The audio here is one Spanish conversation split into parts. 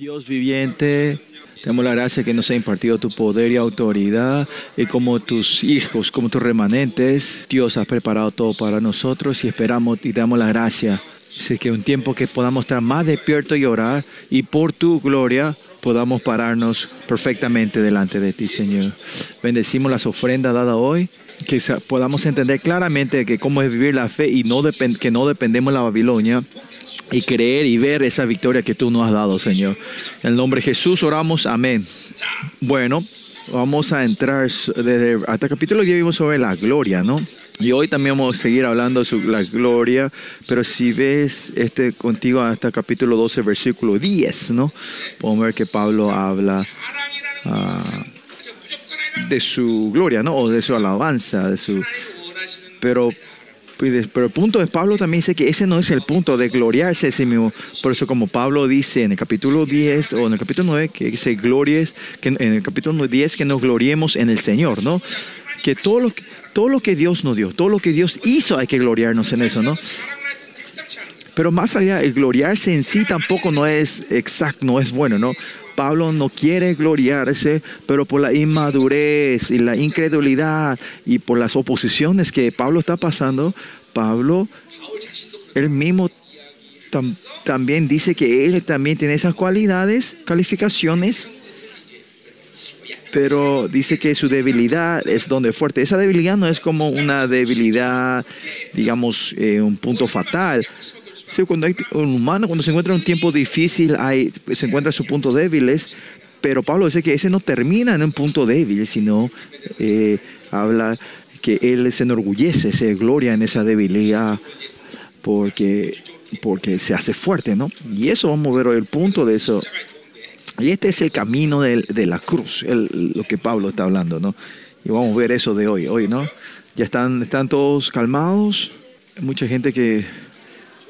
Dios viviente, te damos la gracia que nos ha impartido tu poder y autoridad y como tus hijos, como tus remanentes, Dios ha preparado todo para nosotros y esperamos y damos la gracia. Así que un tiempo que podamos estar más despiertos y orar y por tu gloria podamos pararnos perfectamente delante de ti, Señor. Bendecimos las ofrendas dadas hoy que podamos entender claramente que cómo es vivir la fe y no que no dependemos de la Babilonia, y creer y ver esa victoria que tú nos has dado, Señor. En el nombre de Jesús oramos, amén. Bueno, vamos a entrar desde hasta el capítulo 10 vimos sobre la gloria, ¿no? Y hoy también vamos a seguir hablando sobre la gloria, pero si ves este contigo hasta el capítulo 12, versículo 10, ¿no? Podemos ver que Pablo habla ah, de su gloria, ¿no? O de su alabanza, de su... Pero pero el punto de Pablo también dice que ese no es el punto de gloriarse ese mismo. Por eso como Pablo dice en el capítulo 10 o en el capítulo 9, que dice glories, que en el capítulo 10 que nos gloriemos en el Señor, ¿no? Que todo lo todo lo que Dios nos dio, todo lo que Dios hizo hay que gloriarnos en eso, ¿no? Pero más allá, el gloriarse en sí tampoco no es exacto, no es bueno, ¿no? Pablo no quiere gloriarse, pero por la inmadurez y la incredulidad y por las oposiciones que Pablo está pasando, Pablo, él mismo también dice que él también tiene esas cualidades, calificaciones, pero dice que su debilidad es donde fuerte. Esa debilidad no es como una debilidad, digamos, eh, un punto fatal, cuando hay un humano, cuando se encuentra en un tiempo difícil, hay, se encuentra su punto débiles, pero Pablo dice que ese no termina en un punto débil, sino eh, habla que él se enorgullece, se gloria en esa debilidad, porque, porque se hace fuerte, ¿no? Y eso vamos a ver hoy, el punto de eso. Y este es el camino de, de la cruz, lo que Pablo está hablando, ¿no? Y vamos a ver eso de hoy, hoy, ¿no? Ya están, están todos calmados, mucha gente que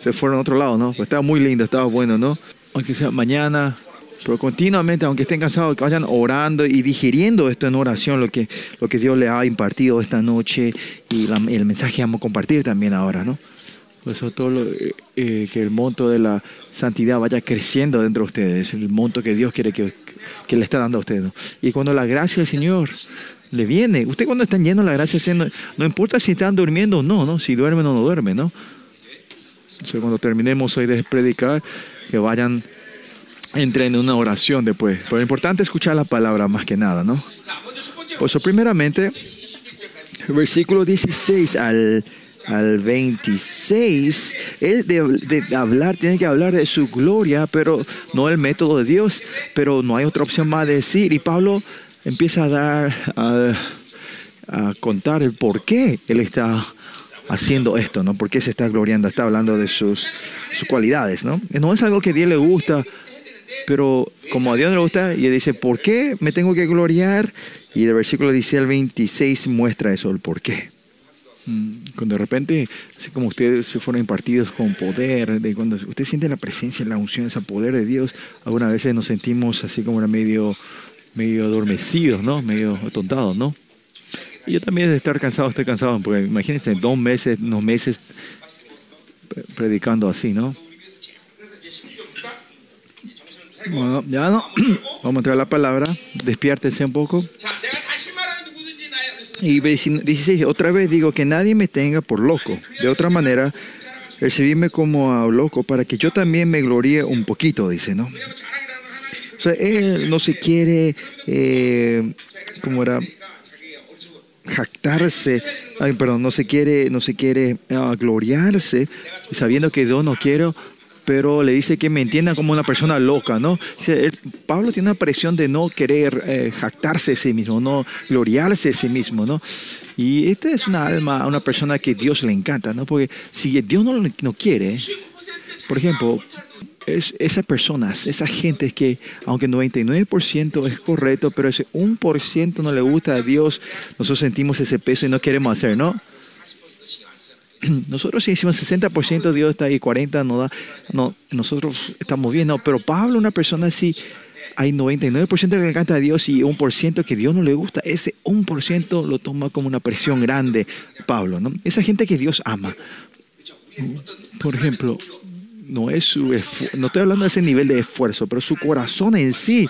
se fueron a otro lado, ¿no? Pues estaba muy lindo, estaba bueno, ¿no? Aunque sea mañana, pero continuamente, aunque estén cansados, que vayan orando y digiriendo esto en oración, lo que, lo que Dios le ha impartido esta noche y el mensaje que vamos a compartir también ahora, ¿no? Por eso todo lo, eh, eh, que el monto de la santidad vaya creciendo dentro de ustedes, el monto que Dios quiere que, que le está dando a ustedes. ¿no? Y cuando la gracia del Señor le viene, usted cuando están llenos de la gracia del no, importa si están durmiendo o no, ¿no? Si duermen o no duermen, ¿no? cuando terminemos hoy de predicar, que vayan, entren en una oración después. Pero lo importante es escuchar la palabra más que nada, ¿no? Por eso, primeramente, versículo 16 al, al 26, él de, hablar, tiene que hablar de su gloria, pero no el método de Dios, pero no hay otra opción más de decir. Y Pablo empieza a dar, a, a contar el por qué él está haciendo esto, ¿no? ¿Por qué se está gloriando? Está hablando de sus, sus cualidades, ¿no? No es algo que a Dios le gusta, pero como a Dios no le gusta, y él dice, ¿por qué me tengo que gloriar? Y el versículo 16 al 26 muestra eso, el por qué. Mm, cuando de repente, así como ustedes se fueron impartidos con poder, de cuando usted siente la presencia, la unción, ese poder de Dios, algunas veces nos sentimos así como medio, medio adormecidos, ¿no? Medio atontados, ¿no? yo también de estar cansado, estoy cansado, porque imagínense, dos meses, unos meses predicando así, ¿no? Bueno, ya no. Vamos a entrar a la palabra. Despiértense un poco. Y 16, otra vez digo que nadie me tenga por loco. De otra manera, recibirme como a loco para que yo también me gloríe un poquito, dice, ¿no? O sea, él no se quiere, eh, ¿cómo era? jactarse, ay, perdón, no se quiere, no se quiere uh, gloriarse, sabiendo que yo no quiero, pero le dice que me entienda como una persona loca, ¿no? Pablo tiene una presión de no querer eh, jactarse a sí mismo, no gloriarse a sí mismo, ¿no? Y esta es una alma, una persona que Dios le encanta, ¿no? Porque si Dios no, no quiere, por ejemplo, es esas personas, esa gente que, aunque 99% es correcto, pero ese 1% no le gusta a Dios, nosotros sentimos ese peso y no queremos hacer, ¿no? Nosotros si decimos 60% Dios está ahí, 40% no da, no, nosotros estamos bien, no, pero Pablo, una persona así, hay 99% que le encanta a Dios y 1% que Dios no le gusta, ese 1% lo toma como una presión grande, Pablo, ¿no? Esa gente que Dios ama. Por ejemplo, no es su no estoy hablando de ese nivel de esfuerzo, pero su corazón en sí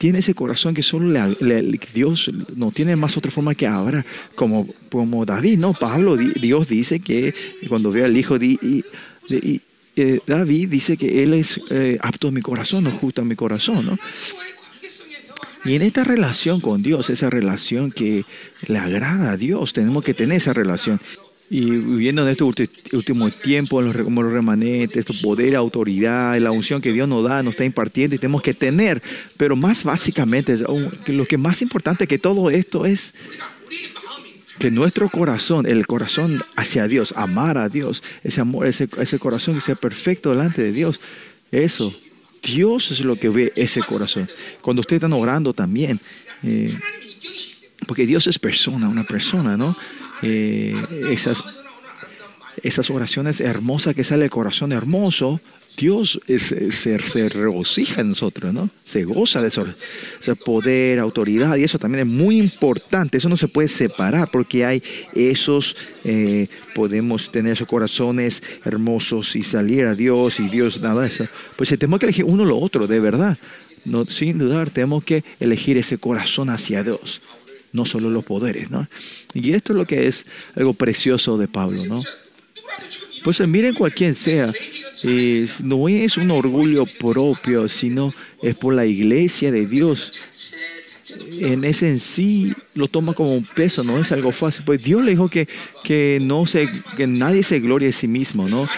tiene ese corazón que solo Dios no tiene más otra forma que ahora, como, como David, ¿no? Pablo, Dios dice que cuando ve al hijo de, eh, David, dice que él es eh, apto a mi corazón, no justo a mi corazón, ¿no? Y en esta relación con Dios, esa relación que le agrada a Dios, tenemos que tener esa relación. Y viviendo en este último tiempo, los, como los remanentes, tu poder, autoridad, la unción que Dios nos da, nos está impartiendo y tenemos que tener. Pero más básicamente, lo que más importante que todo esto es que nuestro corazón, el corazón hacia Dios, amar a Dios, ese amor, ese, ese corazón que sea perfecto delante de Dios, eso, Dios es lo que ve ese corazón. Cuando ustedes están orando también, eh, porque Dios es persona, una persona, ¿no? Eh, esas, esas oraciones hermosas que sale del corazón hermoso, Dios se, regocija en nosotros, ¿no? Se goza de eso, ese poder, autoridad, y eso también es muy importante. Eso no se puede separar porque hay esos, eh, podemos tener esos corazones hermosos y salir a Dios y Dios nada eso. Pues tenemos que elegir uno o lo otro, de verdad. No, sin dudar, tenemos que elegir ese corazón hacia Dios no solo los poderes, ¿no? Y esto es lo que es algo precioso de Pablo, ¿no? Pues miren cualquiera sea, no es un orgullo propio, sino es por la iglesia de Dios. En ese en sí lo toma como un peso, no es algo fácil. Pues Dios le dijo que, que, no se, que nadie se glorie de sí mismo, ¿no?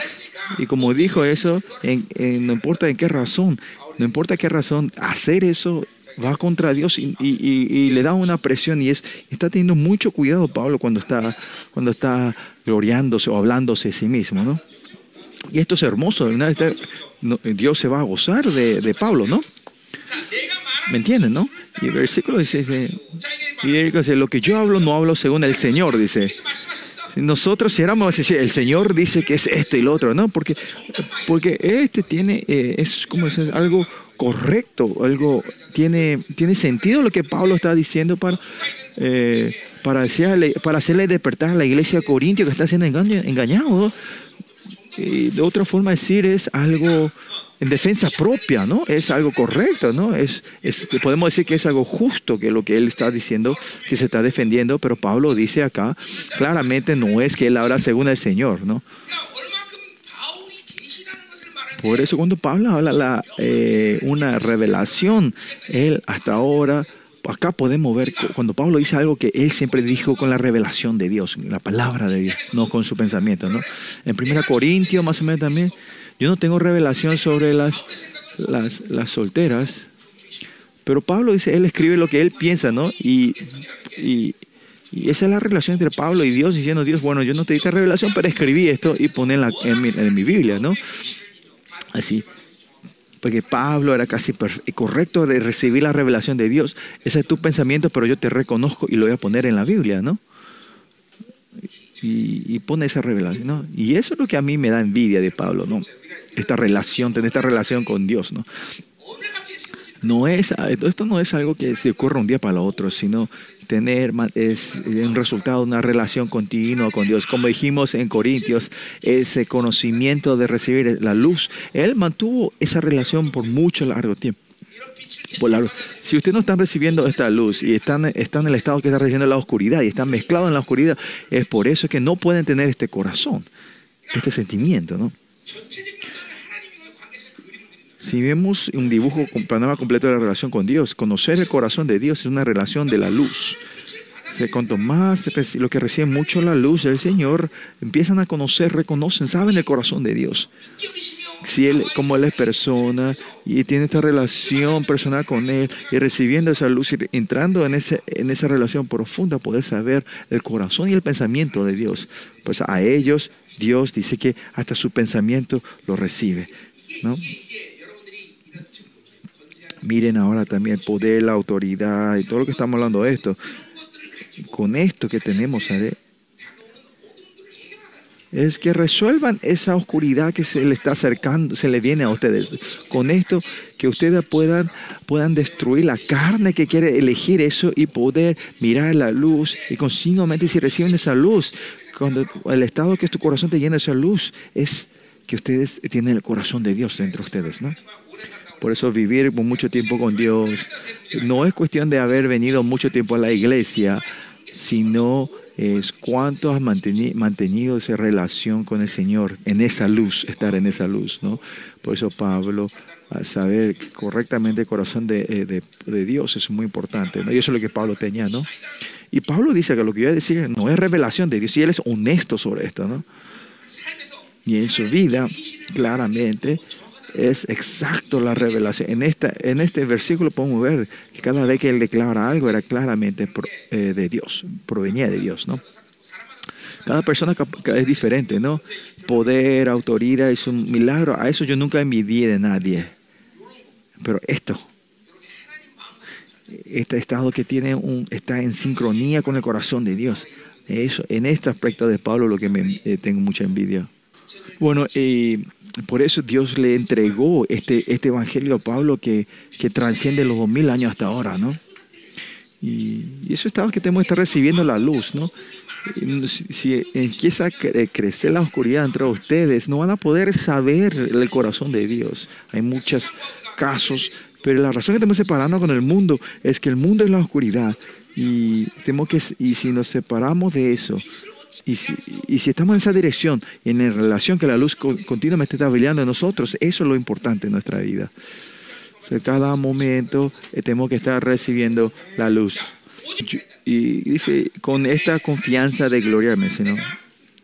Y como dijo eso, no importa en qué razón, no importa qué razón, hacer eso va contra Dios y, le da una presión y es, está teniendo mucho cuidado Pablo cuando está, cuando está gloriándose o hablándose de sí mismo, ¿no? Y esto es hermoso, Dios se va a gozar de, Pablo, ¿no? ¿Me entienden, no? Y el versículo dice, y él dice, lo que yo hablo no hablo según el Señor, dice. Nosotros si éramos el Señor dice que es esto y lo otro, ¿no? Porque, porque este tiene, eh, es como es algo correcto, algo tiene, tiene sentido lo que Pablo está diciendo para, eh, para, hacerle, para hacerle despertar a la iglesia de Corintio que está siendo engañado. Y de otra forma decir es algo en defensa propia, ¿no? Es algo correcto, ¿no? Es, es, podemos decir que es algo justo que lo que él está diciendo, que se está defendiendo, pero Pablo dice acá, claramente no es que él habla según el Señor, ¿no? Por eso cuando Pablo habla la, eh, una revelación, él hasta ahora, acá podemos ver cuando Pablo dice algo que él siempre dijo con la revelación de Dios, la palabra de Dios, no con su pensamiento. ¿no? En 1 Corintios más o menos también, yo no tengo revelación sobre las, las, las solteras, pero Pablo dice, él escribe lo que él piensa, ¿no? Y, y, esa es la relación entre Pablo y Dios, diciendo, Dios, bueno, yo no te di esta revelación, pero escribí esto y pone en, mi, en mi Biblia, ¿no? Así. Porque Pablo era casi correcto de recibir la revelación de Dios. Ese es tu pensamiento, pero yo te reconozco y lo voy a poner en la Biblia, ¿no? Y, pone esa revelación, ¿no? Y eso es lo que a mí me da envidia de Pablo, ¿no? Esta relación, tener esta relación con Dios, ¿no? No es, esto no es algo que se ocurra un día para el otro, sino tener es un resultado de una relación continua con Dios. Como dijimos en Corintios, ese conocimiento de recibir la luz, Él mantuvo esa relación por mucho largo tiempo. si ustedes no están recibiendo esta luz y están, están en el estado que está recibiendo la oscuridad y están mezclados en la oscuridad, es por eso que no pueden tener este corazón, este sentimiento, ¿no? Si vemos un dibujo, un panorama completo de la relación con Dios, conocer el corazón de Dios es una relación de la luz. Cuanto más lo que reciben mucho la luz del Señor, empiezan a conocer, reconocen, saben el corazón de Dios. Si Él, como Él es persona y tiene esta relación personal con Él y recibiendo esa luz y entrando en, ese, en esa relación profunda, poder saber el corazón y el pensamiento de Dios. Pues a ellos Dios dice que hasta su pensamiento lo recibe. ¿no? Miren ahora también el poder, la autoridad y todo lo que estamos hablando de esto. Con esto que tenemos, es que resuelvan esa oscuridad que se le está acercando, se le viene a ustedes. Con esto, que ustedes puedan, puedan destruir la carne que quiere elegir eso y poder mirar la luz. Y continuamente, si reciben esa luz, cuando el estado que es tu corazón te llena esa luz, es que ustedes tienen el corazón de Dios dentro de ustedes, ¿no? Por eso vivir mucho tiempo con Dios no es cuestión de haber venido mucho tiempo a la iglesia, sino es cuánto has mantenido esa relación con el Señor, en esa luz, estar en esa luz, ¿no? Por eso Pablo, saber correctamente el corazón eh, de, Dios es muy importante, ¿no? Y eso es lo que Pablo tenía, ¿no? Y Pablo dice que lo que yo voy a decir no es revelación de Dios, y él es honesto sobre esto, ¿no? Y en su vida, claramente, es exacto la revelación. En, esta, en este versículo podemos ver que cada vez que él declara algo era claramente eh, de Dios, provenía de Dios, ¿no? Cada persona es diferente, ¿no? Poder, autoridad es un milagro. A eso yo nunca envidié de nadie. Pero esto, este estado que tiene un, está en sincronía con el corazón de Dios. Eso, en este aspecto de Pablo lo que me, eh, tengo mucha envidia. Bueno, y por eso Dios le entregó este, este evangelio a Pablo que, que transciende los dos mil años hasta ahora, ¿no? Y, eso estaba que tenemos que estar recibiendo la luz, ¿no? Si, empieza a crecer la oscuridad entre ustedes, no van a poder saber el corazón de Dios. Hay muchos casos, pero la razón que tenemos que separarnos con el mundo es que el mundo es la oscuridad. Y, tenemos que, y si nos separamos de eso, y si, y si, estamos en esa dirección, en la relación que la luz continuamente está brillando en nosotros, eso es lo importante en nuestra vida. Cada momento eh, tenemos que estar recibiendo la luz. Y dice, con esta confianza de gloriarme, sino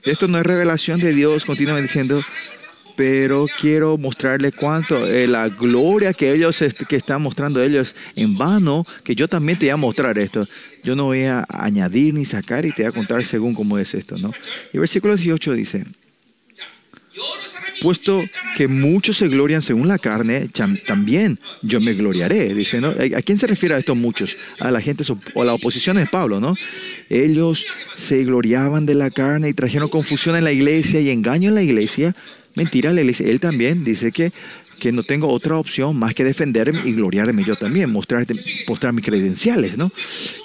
esto no es revelación de Dios, continuamente diciendo, pero quiero mostrarle cuánto eh, la gloria que ellos que están mostrando ellos en vano, que yo también te voy a mostrar esto. Yo no voy a añadir ni sacar y te voy a contar según cómo es esto, ¿no? Y versículo 18 dice, puesto que muchos se glorian según la carne, también yo me gloriaré. Dice, ¿no? ¿A quién se refiere a estos muchos? A la gente o la oposición de Pablo, ¿no? Ellos se gloriaban de la carne y trajeron confusión en la iglesia y engaño en la iglesia Mentira, él también dice que, que no tengo otra opción más que defenderme y gloriarme yo también, mostrar, mostrar mis credenciales, ¿no?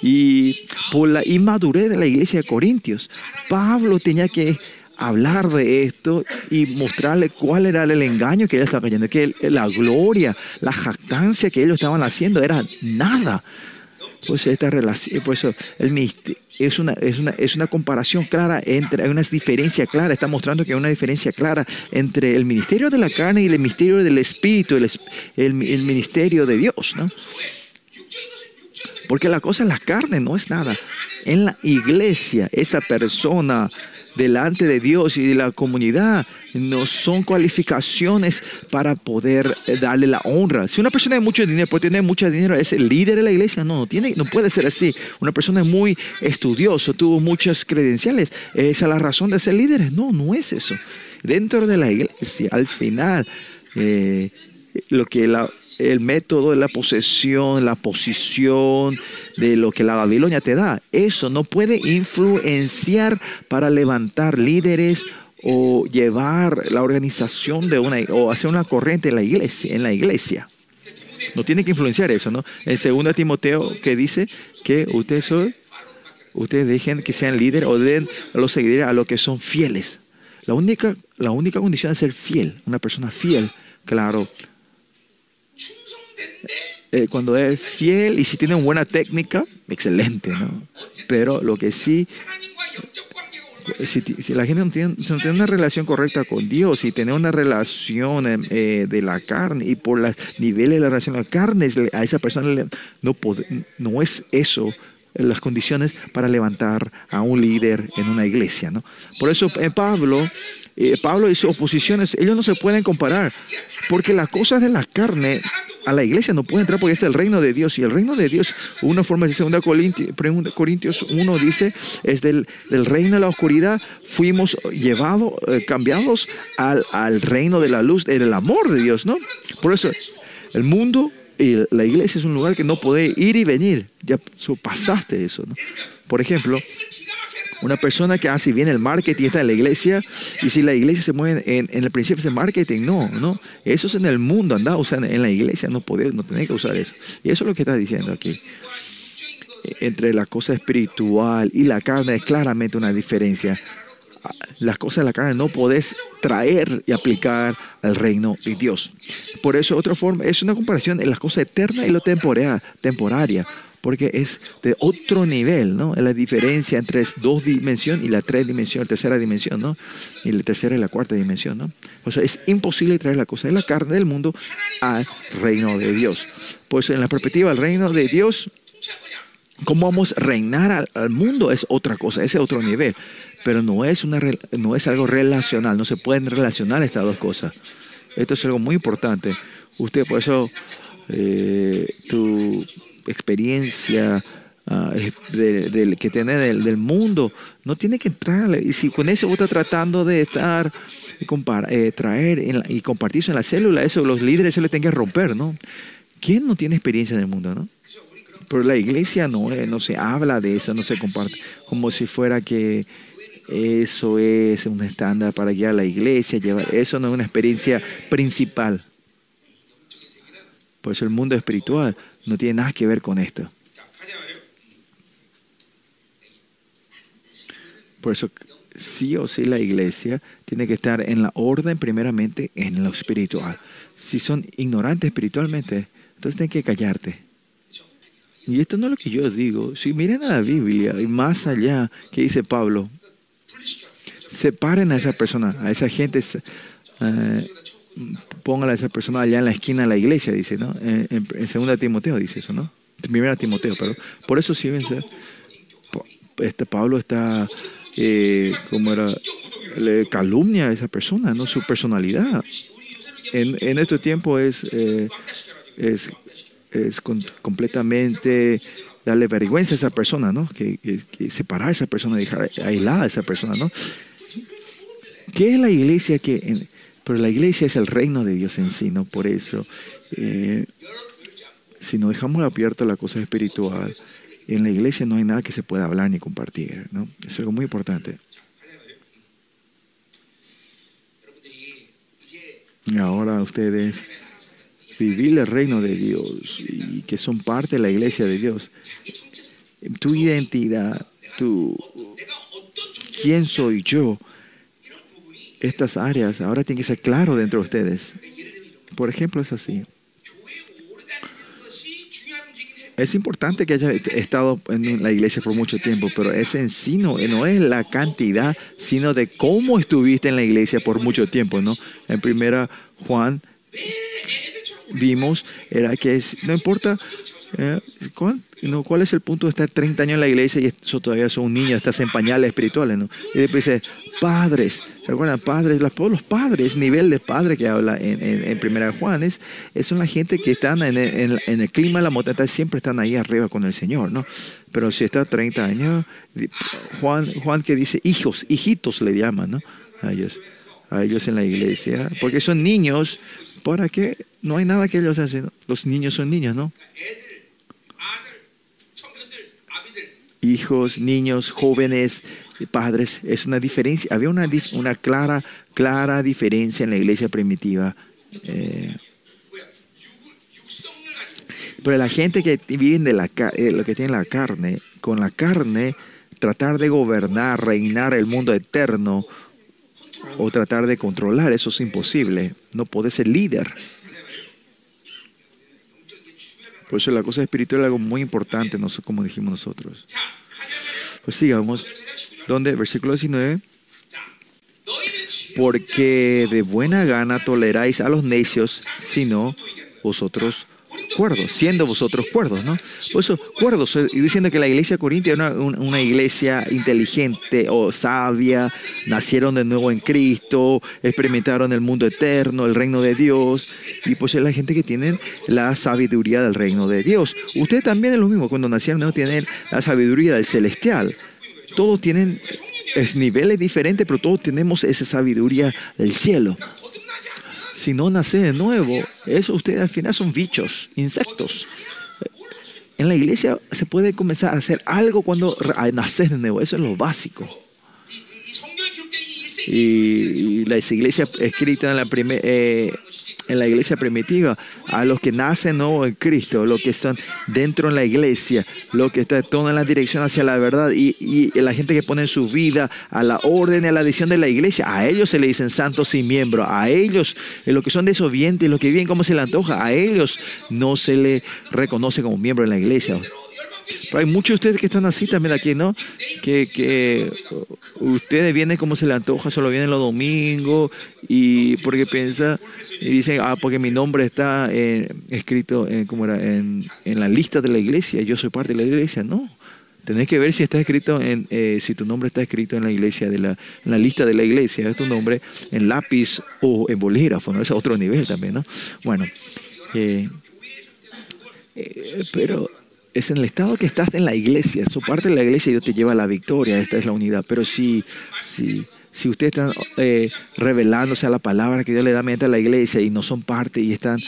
Y por la inmadurez de la iglesia de Corintios, Pablo tenía que hablar de esto y mostrarle cuál era el engaño que él estaba cayendo, que la gloria, la jactancia que ellos estaban haciendo era nada. Pues esta relación, pues el es una, es una, es una comparación clara entre, hay una diferencia clara, está mostrando que hay una diferencia clara entre el ministerio de la carne y el ministerio del espíritu, el, el, ministerio de Dios, ¿no? Porque la cosa, la carne no es nada. En la iglesia, esa persona delante de Dios y de la comunidad no son cualificaciones para poder eh, darle la honra. Si una persona tiene mucho dinero, puede tener mucho dinero, es el líder de la iglesia, no, no, tiene, no puede ser así. Una persona es muy estudiosa, tuvo muchas credenciales, esa es la razón de ser líder. No, no es eso. Dentro de la iglesia, al final, eh, lo que el método de la posesión, la posición de lo que la Babilonia te da, eso no puede influenciar para levantar líderes o llevar la organización de una o hacer una corriente en la iglesia, en la iglesia. No tiene que influenciar eso, ¿no? En 2 Timoteo que dice que ustedes son, ustedes dejen que sean líderes o den a los seguidores a los que son fieles. La única, la única condición es ser fiel, una persona fiel, claro, eh, cuando es fiel y si tiene buena técnica, excelente, ¿no? Pero lo que sí, si, la gente no tiene, tiene, una relación correcta con Dios y tiene una relación em, eh, de la carne y por los niveles de la relación de la carne, a esa persona no, no es eso las condiciones para levantar a un líder en una iglesia, ¿no? Por eso en Pablo eh, Pablo sus oposiciones, ellos no se pueden comparar, porque las cosas de la carne a la iglesia no pueden entrar porque este es el reino de Dios. Y el reino de Dios, una forma de 2 Corintios 1 dice, es del, reino de la oscuridad, fuimos llevados, eh, cambiados al, al, reino de la luz, del amor de Dios, ¿no? Por eso, el mundo y la iglesia es un lugar que no puede ir y venir. Ya pasaste eso. Por ejemplo, una persona que hace bien el marketing está en la iglesia y si la iglesia se mueve en, el principio de marketing, no, no. Eso es en el mundo, anda, o sea, en la iglesia no puede, no tiene que usar eso. Y eso es lo que está diciendo aquí. Entre la cosa espiritual y la carne es claramente una diferencia. las cosas de la carne no podés traer y aplicar al reino de Dios. Por eso, otra forma, es una comparación en las cosas eternas y lo temporal, temporaria, porque es de otro nivel, ¿no? Es la diferencia entre dos dimensiones y la tres dimensiones, tercera dimensión, ¿no? Y la tercera y la cuarta dimensión, ¿no? O sea, es imposible traer la cosa de la carne del mundo al reino de Dios. Pues en la perspectiva del reino de Dios, cómo vamos a reinar al, mundo es otra cosa, ese otro nivel. Pero no es, una, no es algo relacional, no se pueden relacionar estas dos cosas. Esto es algo muy importante. Usted, por eso, eh, tu experiencia uh, de, que tiene del, mundo, no tiene que entrar. Y si con eso vos estás tratando de estar, eh, traer y compartir eso en la célula, eso los líderes se le tienen que romper, ¿no? ¿Quién no tiene experiencia en el mundo, no? Pero la iglesia no, eh, no se habla de eso, no se comparte, como si fuera que eso es un estándar para guiar la iglesia, llevar, eso no es una experiencia principal. Por eso el mundo espiritual no tiene nada que ver con esto. Por eso sí o sí la iglesia tiene que estar en la orden primeramente en lo espiritual. Si son ignorantes espiritualmente, entonces tienen que callarte. Y esto no es lo que yo digo. Si miren a la Biblia y más allá, ¿qué dice Pablo? Separen a esa persona, a esa gente, eh, póngala a esa persona allá en la esquina de la iglesia, dice, ¿no? En, segunda Timoteo dice eso, ¿no? Primera Timoteo, pero por eso sí, este Pablo está, eh, como era, le calumnia a esa persona, ¿no? Su personalidad. En, en este tiempo es, eh, es, es completamente darle vergüenza a esa persona, ¿no? Que, separar a esa persona, dejar aislada a esa persona, ¿no? ¿Qué es la iglesia que... pero la iglesia es el reino de Dios en sí, ¿no? Por eso, eh, si no dejamos abierta la cosa espiritual, en la iglesia no hay nada que se pueda hablar ni compartir, ¿no? Es algo muy importante. Ahora ustedes vivir el reino de Dios y que son parte de la iglesia de Dios. Tu identidad, tu quién soy yo, estas áreas ahora tienen que ser claro dentro de ustedes. Por ejemplo, es así. Es importante que haya estado en la iglesia por mucho tiempo, pero ese en sí no, es la cantidad, sino de cómo estuviste en la iglesia por mucho tiempo, ¿no? En primera Juan vimos era que no importa ¿cuál, no, cuál es el punto de estar 30 años en la iglesia y eso todavía son un niño, estás en pañales espirituales, ¿no? Y después dice, padres, ¿se acuerdan? Padres, los padres, nivel de padre que habla en, en, Primera Juan, es, son la gente que están en el, clima de la montaña, siempre están ahí arriba con el Señor, ¿no? Pero si está 30 años, Juan, Juan que dice, hijos, hijitos le llaman, ¿no? A ellos, a ellos en la iglesia, porque son niños, ¿para qué? No hay nada que ellos hacen. Los niños son niños, ¿no? Hijos, niños, jóvenes, padres, es una diferencia. Había una, una clara, clara diferencia en la iglesia primitiva. Eh, pero la gente que vive de la, eh, lo que tiene la carne, con la carne, tratar de gobernar, reinar el mundo eterno o tratar de controlar, eso es imposible. No puede ser líder. Por eso la cosa espiritual es algo muy importante, no como dijimos nosotros. Pues sigamos. ¿Dónde? Versículo 19. Porque de buena gana toleráis a los necios, sino vosotros cuerdos, siendo vosotros cuerdos, ¿no? Por eso, cuerdos, diciendo que la iglesia corintia era una, iglesia inteligente o sabia, nacieron de nuevo en Cristo, experimentaron el mundo eterno, el reino de Dios, y pues es la gente que tiene la sabiduría del reino de Dios. Ustedes también es lo mismo, cuando nacieron no tienen la sabiduría del celestial. Todos tienen es niveles diferentes, pero todos tenemos esa sabiduría del cielo si no nace de nuevo, eso ustedes al final son bichos, insectos. En la iglesia se puede comenzar a hacer algo cuando naces de nuevo, eso es lo básico. Y, la iglesia escrita en la primera, eh, en la iglesia primitiva, a los que nacen nuevo en Cristo, los que están dentro en la iglesia, los que están en la dirección hacia la verdad y, la gente que pone su vida a la orden y a la visión de la iglesia, a ellos se le dicen santos y miembros, a ellos, los que son desobedientes, los que viven como se le antoja, a ellos no se le reconoce como miembro en la iglesia. Pero hay muchos de ustedes que están así también aquí, ¿no? Que, que ustedes vienen como se les antoja, solo vienen los domingos y porque piensa y dicen, ah, porque mi nombre está eh, escrito en, ¿cómo era? En, en, la lista de la iglesia, yo soy parte de la iglesia. No, tenés que ver si está escrito en, eh, si tu nombre está escrito en la iglesia, de la, en la lista de la iglesia, es tu nombre en lápiz o en bolígrafo, ¿no? Es otro nivel también, ¿no? Bueno, eh, pero es en el estado que estás en la iglesia, su parte de la iglesia Dios te lleva a la victoria, esta es la unidad. Pero si, si, si ustedes están eh, revelándose a la palabra que Dios le da mente a la iglesia y no son parte y están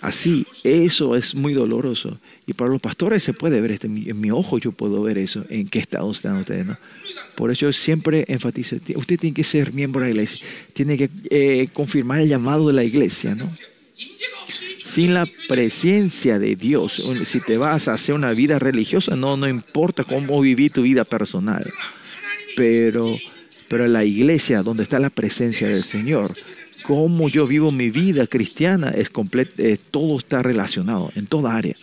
así, eso es muy doloroso. Y para los pastores se puede ver, en mi ojo yo puedo ver eso, en qué estado están ustedes. ¿no? Por eso yo siempre enfatizo, usted tiene que ser miembro de la iglesia, tiene que eh, confirmar el llamado de la iglesia. ¿no? Sin la presencia de Dios, si te vas a hacer una vida religiosa, no, no importa cómo vivir tu vida personal. Pero, pero la iglesia, donde está la presencia del Señor, cómo yo vivo mi vida cristiana, es eh, todo está relacionado en toda área.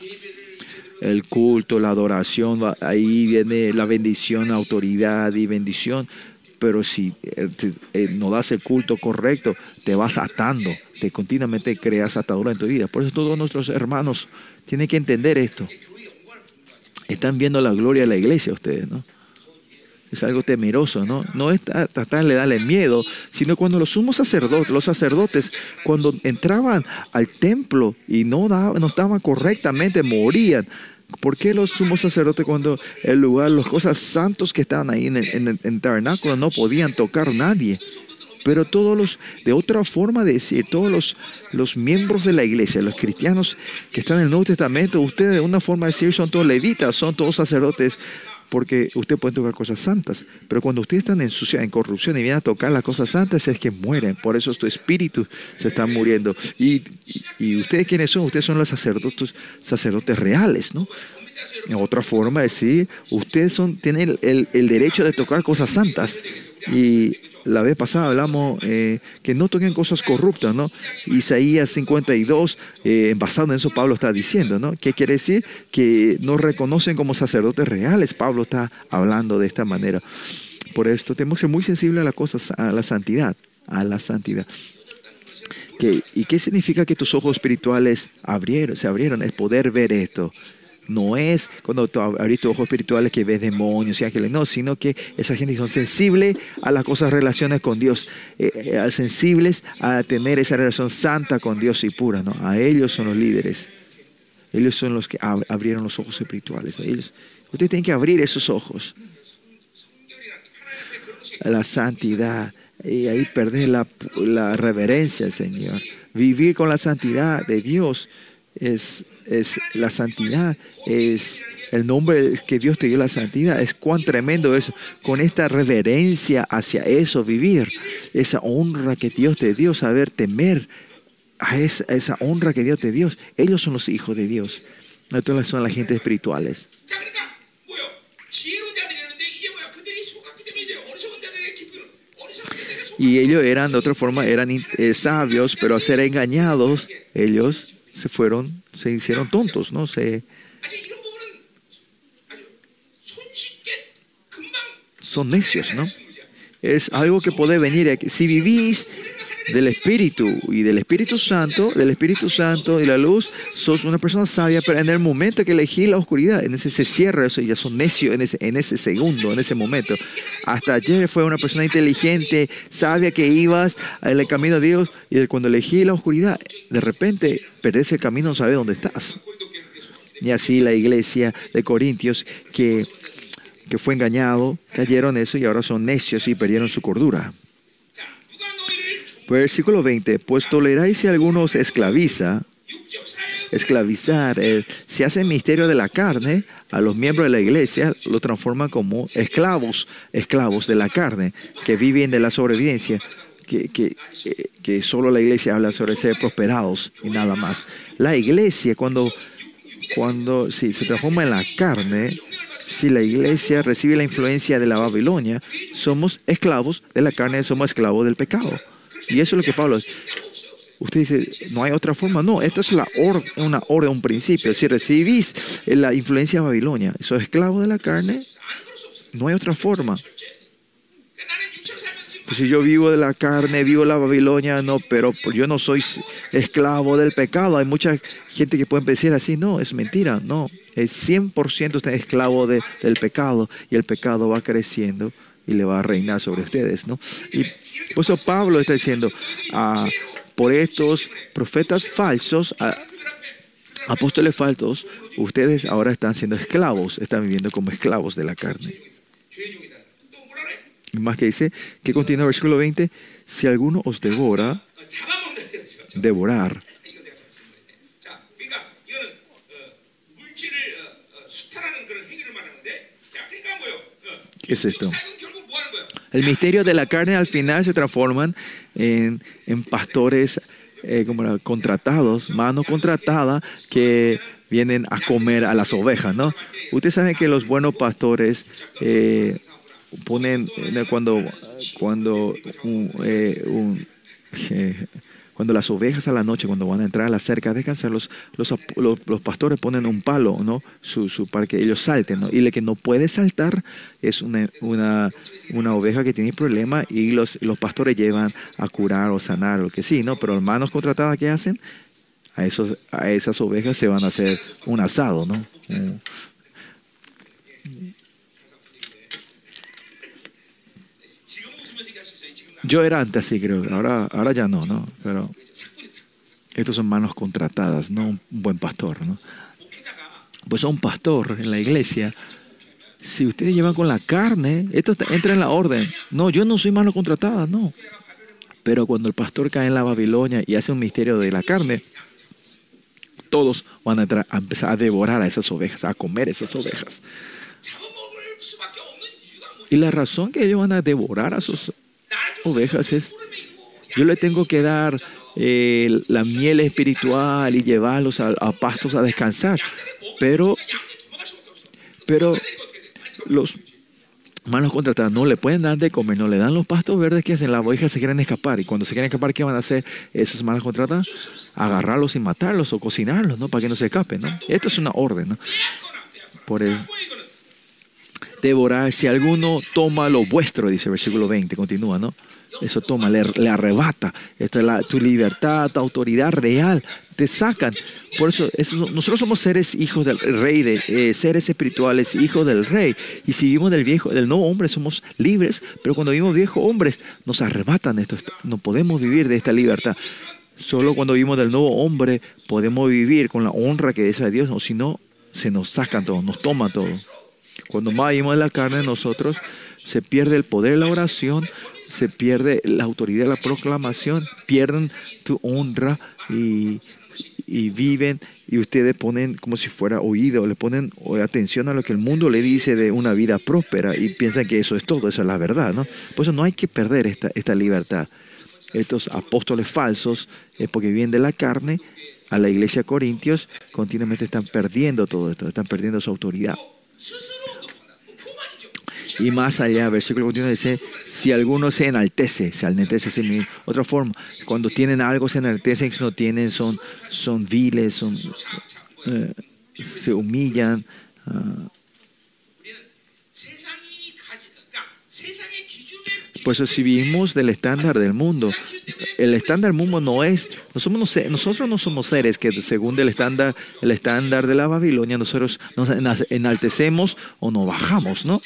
El culto, la adoración, ahí viene la bendición, autoridad y bendición. Pero si eh, eh, no das el culto correcto, te vas atando te continuamente creas atadura en tu vida. Por eso todos nuestros hermanos tienen que entender esto. Están viendo la gloria de la iglesia ustedes, ¿no? Es algo temeroso, ¿no? No es tratarle de darle miedo, sino cuando los sumos sacerdotes, los sacerdotes, cuando entraban al templo y no, daban, no estaban correctamente, morían. ¿Por qué los sumos sacerdotes cuando el lugar, las cosas santos que estaban ahí en el tabernáculo no podían tocar nadie? Pero todos los, de otra forma de decir, todos los, los miembros de la iglesia, los cristianos que están en el Nuevo Testamento, ustedes de una forma de decir son todos levitas, son todos sacerdotes, porque usted puede tocar cosas santas. Pero cuando ustedes están en en corrupción y vienen a tocar las cosas santas, es que mueren. Por eso tu espíritu se está muriendo. Y, ustedes quiénes son? Ustedes son los sacerdotes, sacerdotes reales, ¿no? En otra forma de decir, ustedes son, tienen el derecho de tocar cosas santas. Y la vez pasada hablamos eh, que no toquen cosas corruptas, ¿no? Isaías 52, eh, basado en eso Pablo está diciendo, ¿no? ¿Qué quiere decir? Que no reconocen como sacerdotes reales. Pablo está hablando de esta manera. Por esto tenemos que ser muy sensibles a la cosa, a la santidad, a la santidad. ¿Y qué significa que tus ojos espirituales abrieron, se abrieron? Es poder ver esto. No es cuando tú abrís tus ojos espirituales que ves demonios y ángeles, no, sino que esa gente son sensibles a las cosas relaciones con Dios, eh, eh, sensibles a tener esa relación santa con Dios y pura, ¿no? A ellos son los líderes. Ellos son los que abrieron los ojos espirituales. Ellos, usted tiene que abrir esos ojos. La santidad. Y ahí perder la, la reverencia Señor. Vivir con la santidad de Dios es, es la santidad, es el nombre que Dios te dio la santidad, es cuán tremendo eso, con esta reverencia hacia eso, vivir, esa honra que Dios te dio, saber temer a esa, esa honra que Dios te dio. Ellos son los hijos de Dios, no son las gente espirituales. Y ellos eran, de otra forma, eran eh, sabios, pero a ser engañados, ellos se fueron, se hicieron tontos, ¿no? Se, son necios, ¿no? Es algo que puede venir. Si vivís del Espíritu y del Espíritu Santo, del Espíritu Santo y la luz, sos una persona sabia, pero en el momento que elegí la oscuridad, en ese se cierra eso y ya son necios en ese, en ese segundo, en ese momento. Hasta ayer fue una persona inteligente, sabia que ibas en el camino de Dios y cuando elegí la oscuridad, de repente perdés el camino, no sabes dónde estás. Y así la iglesia de Corintios que, que fue engañado, cayeron en eso y ahora son necios y perdieron su cordura. Versículo 20, pues toleráis si alguno se esclaviza, esclavizar, eh, se hace misterio de la carne, a los miembros de la iglesia lo transforma como esclavos, esclavos de la carne, que viven de la sobrevivencia, que, que, eh, que solo la iglesia habla sobre ser prosperados y nada más. La iglesia, cuando, cuando si se transforma en la carne, si la iglesia recibe la influencia de la Babilonia, somos esclavos de la carne, somos esclavos del pecado. Y eso es lo que Pablo Usted dice, no hay otra forma. No, esta es la una orden, un principio. Si recibís la influencia de Babilonia, sos esclavo de la carne, no hay otra forma. Pues si yo vivo de la carne, vivo la Babilonia, no, pero yo no soy esclavo del pecado. Hay mucha gente que puede decir así, no, es mentira, no. Es 100% usted esclavo de, del pecado y el pecado va creciendo y le va a reinar sobre ustedes, ¿no? Por eso Pablo está diciendo, ah, por estos profetas falsos, ah, apóstoles falsos, ustedes ahora están siendo esclavos, están viviendo como esclavos de la carne. Y más que dice, que continúa el versículo 20, si alguno os devora, devorar. ¿Qué es esto? El misterio de la carne al final se transforman en, en pastores eh, como contratados, manos contratadas que vienen a comer a las ovejas, ¿no? Ustedes saben que los buenos pastores eh, ponen eh, cuando cuando eh, un, cuando las ovejas a la noche, cuando van a entrar a la cerca a descansar, los, los, pastores ponen un palo, ¿no? Su, su, para que ellos salten, ¿no? Y el que no puede saltar es una, una, una oveja que tiene problema y los, los pastores llevan a curar o sanar o lo que sí, ¿no? Pero hermanos contratadas, ¿qué hacen? A, esos, a esas ovejas se van a hacer un asado, ¿no? Yo era antes así, creo. Ahora, ahora ya no, ¿no? Pero estos son manos contratadas, no un buen pastor, ¿no? Pues un pastor en la iglesia, si ustedes llevan con la carne, esto entra en la orden. No, yo no soy mano contratada, no. Pero cuando el pastor cae en la Babilonia y hace un misterio de la carne, todos van a, entrar, a empezar a devorar a esas ovejas, a comer esas ovejas. Y la razón que ellos van a devorar a sus ovejas es, yo le tengo que dar eh, la miel espiritual y llevarlos a, pastos a descansar. Pero, pero los malos contratados no le pueden dar de comer, no le dan los pastos verdes que hacen, las ovejas se quieren escapar. Y cuando se quieren escapar, ¿qué van a hacer esos malos contratados? Agarrarlos y matarlos o cocinarlos, ¿no? Para que no se escapen, ¿no? Esto es una orden, ¿no? Por el, devorar. Si alguno toma lo vuestro, dice el versículo 20, continúa, ¿no? Eso toma, le, arrebata. Esto es tu libertad, tu autoridad real. Te sacan. Por eso, nosotros somos seres hijos del rey, de, eh, seres espirituales, hijos del rey. Y si vivimos del viejo, del nuevo hombre, somos libres. Pero cuando vivimos viejos hombres, nos arrebatan esto. No podemos vivir de esta libertad. Solo cuando vivimos del nuevo hombre podemos vivir con la honra que es de Dios. O si no, se nos sacan todo, nos toma todo. Cuando de la carne, nosotros se pierde el poder de la oración, se pierde la autoridad de la proclamación, pierden tu honra y, viven y ustedes ponen como si fuera oído, le ponen atención a lo que el mundo le dice de una vida próspera y piensan que eso es todo, esa es la verdad, ¿no? Por eso no hay que perder esta, libertad. Estos apóstoles falsos, es porque vienen de la carne, a la iglesia de Corintios, continuamente están perdiendo todo esto, están perdiendo su autoridad. Y más allá, versículo 21 dice, si alguno se enaltece, se enaltece en otra forma, cuando tienen algo se enaltecen, no tienen, son, son viles, son, eh, se humillan. Uh, por eso si vivimos del estándar del mundo, el estándar del mundo no es, nosotros no somos seres que según el estándar, el estándar de la Babilonia, nosotros nos enaltecemos o nos bajamos, ¿no?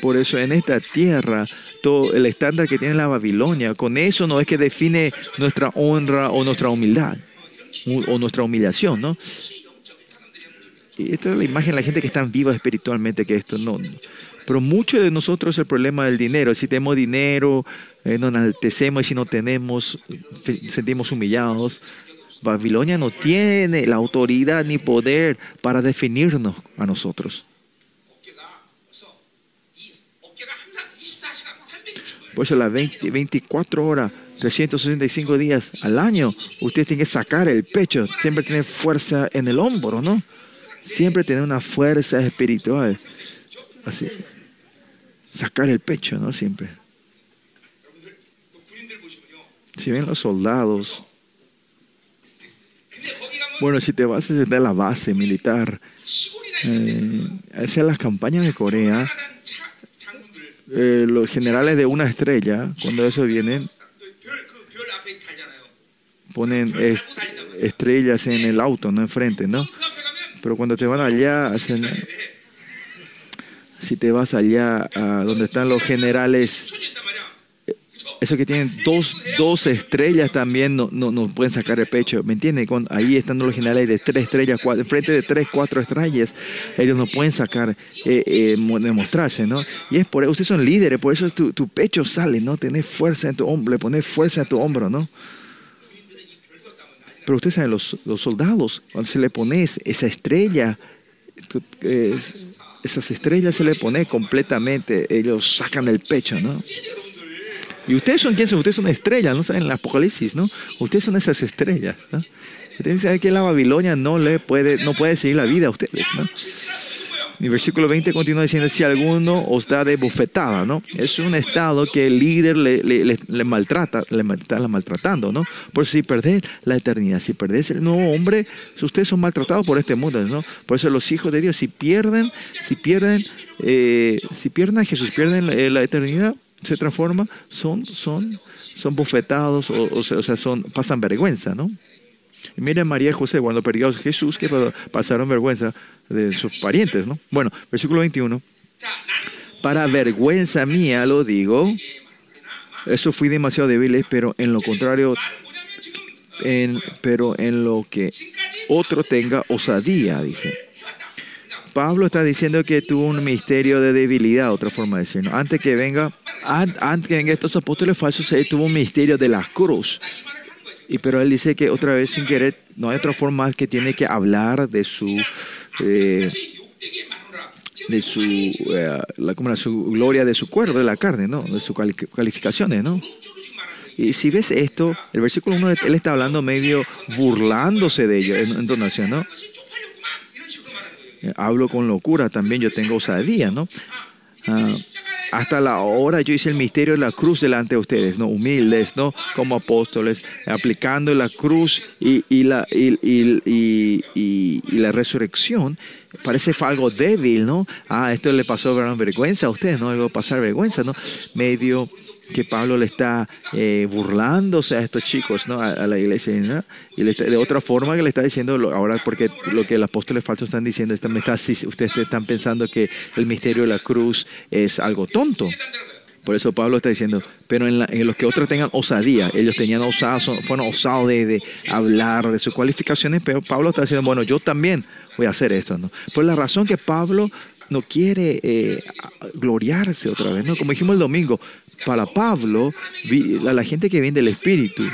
Por eso en esta tierra, todo el estándar que tiene la Babilonia, con eso no es que define nuestra honra o nuestra humildad o nuestra humillación, ¿no? Y esta es la imagen de la gente que está viva espiritualmente, que esto no. Pero mucho de nosotros el problema del dinero. Si tenemos dinero, eh, nos enaltecemos y si no tenemos, sentimos humillados. Babilonia no tiene la autoridad ni poder para definirnos a nosotros. Por eso las 20 24 horas, 365 días al año, usted tiene que sacar el pecho, siempre tener fuerza en el hombro, ¿no? Siempre tener una fuerza espiritual. Así. Sacar el pecho, ¿no? Siempre. Si ven los soldados, bueno, si te vas a la base militar, eh, hacia las campañas de Corea, eh, los generales de una estrella, cuando eso vienen, ponen estrellas en el auto, no enfrente, ¿no? Pero cuando te van allá, si te vas allá a donde están los generales eso que tienen dos, dos estrellas también no, no, pueden sacar el pecho, ¿me entiendes? ahí están los generales de tres estrellas, cuatro, frente de tres, cuatro estrellas, ellos no pueden sacar, eh, eh, demostrarse, ¿no? Y es por eso, ustedes son líderes, por eso tu, tu pecho sale, ¿no? Tenés fuerza en tu hombro, le pones fuerza en tu hombro, ¿no? Pero ustedes saben, los, los soldados, cuando se le pones esa estrella, esas estrellas se le pone completamente, ellos sacan el pecho, ¿no? Y ustedes son quiénes son, ustedes son estrellas, ¿no? En el Apocalipsis, ¿no? Ustedes son esas estrellas, ¿no? Ustedes saben que la Babilonia no le puede, no puede seguir la vida a ustedes, ¿no? Y versículo 20 continúa diciendo, si alguno os da de bufetada, ¿no? Es un estado que el líder le, le, le, maltrata, le está maltratando, ¿no? Por si perdés la eternidad, si perdés el nuevo hombre, ustedes son maltratados por este mundo, ¿no? Por eso los hijos de Dios, si pierden, si pierden, eh, si pierden a Jesús, pierden la eternidad, se transforma, son, son, son bufetados o, o, sea, son, pasan vergüenza, ¿no? Y miren María y José, cuando perdió a Jesús, que pasaron vergüenza de sus parientes, ¿no? Bueno, versículo 21. Para vergüenza mía lo digo, eso fui demasiado débil, pero en lo contrario, en, pero en lo que otro tenga osadía, dice. Pablo está diciendo que tuvo un misterio de debilidad, otra forma de decirlo. Antes que venga, antes que vengan estos apóstoles falsos, él tuvo un misterio de la cruz. Y pero él dice que otra vez sin querer, no hay otra forma que tiene que hablar de su eh, de su, eh, la, su gloria de su cuerpo, de la carne, ¿no? De sus calificaciones, ¿no? Y si ves esto, el versículo 1, él está hablando medio burlándose de ellos en, en donación, ¿no? Hablo con locura también, yo tengo osadía, ¿no? Ah, hasta la hora yo hice el misterio de la cruz delante de ustedes, ¿no? Humildes, ¿no? Como apóstoles, aplicando la cruz y, la, y, la resurrección. Parece algo débil, ¿no? Ah, esto le pasó gran vergüenza a ustedes, ¿no? Algo pasar vergüenza, ¿no? Medio que Pablo le está eh, burlándose a estos chicos, ¿no? a, la iglesia, y de otra forma que le está diciendo, ahora porque lo que los apóstoles falsos están diciendo, están, ustedes están pensando que el misterio de la cruz es algo tonto. Por eso Pablo está diciendo, pero en, los que otros tengan osadía, ellos tenían osados, fueron osados de, hablar de sus cualificaciones, pero Pablo está diciendo, bueno, yo también voy a hacer esto, ¿no? Por la razón que Pablo no quiere eh, gloriarse otra vez, ¿no? Como dijimos el domingo, para Pablo, a la gente que viene del Espíritu,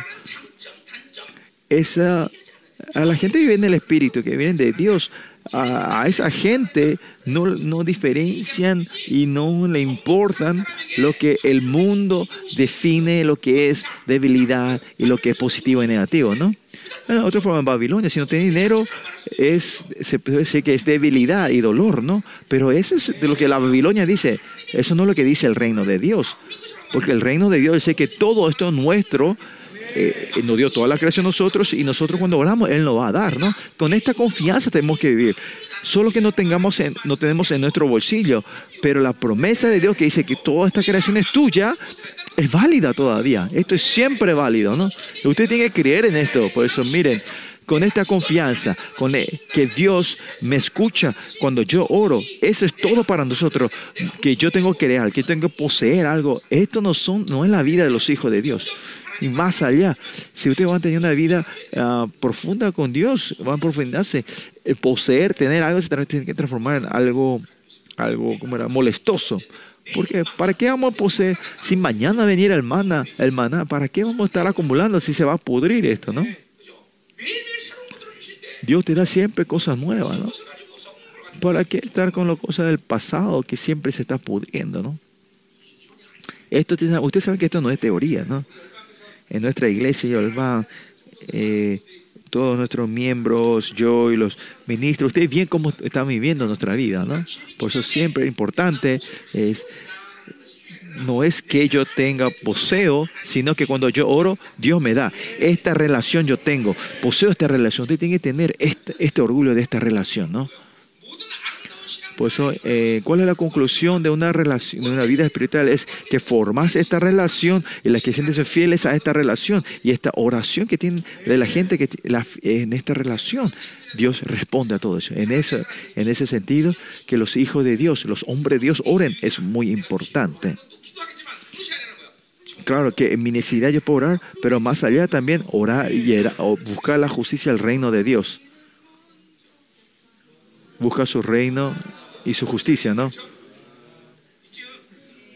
esa, a la gente que viene del Espíritu, que viene de Dios, a, esa gente no, no diferencian y no le importan lo que el mundo define, lo que es debilidad y lo que es positivo y negativo, ¿no? otra forma en Babilonia, si no tiene dinero, es, se puede decir que es debilidad y dolor, ¿no? Pero eso es de lo que la Babilonia dice. Eso no es lo que dice el reino de Dios. Porque el reino de Dios dice que todo esto es nuestro. Eh, nos dio toda la creación a nosotros y nosotros cuando oramos, Él nos va a dar, ¿no? Con esta confianza tenemos que vivir. Solo que no, tengamos no tenemos en nuestro bolsillo, pero la promesa de Dios que dice que toda esta creación es tuya, es válida todavía. Esto es siempre válido, ¿no? Usted tiene que creer en esto. Por eso, miren, con esta confianza, con e, que Dios me escucha cuando yo oro, eso es todo para nosotros. Que yo tengo que crear, que tengo que poseer algo. Esto no, son, no es la vida de los hijos de Dios. Y más allá, si usted va a tener una vida ah, profunda con Dios, van a profundarse. El poseer, tener algo, se tiene que transformar en algo, algo como era, molestoso. Porque ¿para qué vamos a poseer si mañana veniera el maná, el maná? ¿Para qué vamos a estar acumulando si se va a pudrir esto, no? Dios te da siempre cosas nuevas, ¿no? ¿Para qué estar con las cosas del pasado que siempre se está pudriendo, no? Esto, ustedes saben que esto no es teoría, ¿no? En nuestra iglesia, eh, todos nuestros miembros, yo y los ministros, ustedes bien cómo están viviendo nuestra vida, ¿no? Por eso siempre importante es no es que yo tenga poseo, sino que cuando yo oro, Dios me da. Esta relación yo tengo, poseo esta relación. Usted tiene que tener este, este orgullo de esta relación, ¿no? Por eso, eh, ¿cuál es la conclusión de una relación, de una vida espiritual? Es que formas esta relación y las que sienten fieles a esta relación y esta oración que tiene de la gente que en esta relación. Dios responde a todo eso. En, eso. en ese sentido, que los hijos de Dios, los hombres de Dios oren es muy importante. Claro que en mi necesidad yo puedo orar, pero más allá también orar y buscar la justicia del reino de Dios. Busca su reino y su justicia, ¿no?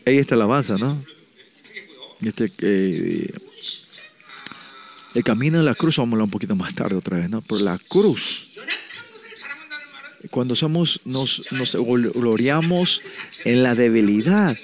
Ahí está la alabanza, ¿no? Este, eh, el camino de la cruz, vamos a hablar un poquito más tarde otra vez, ¿no? Por la cruz. Cuando somos, nos, nos gloriamos en la debilidad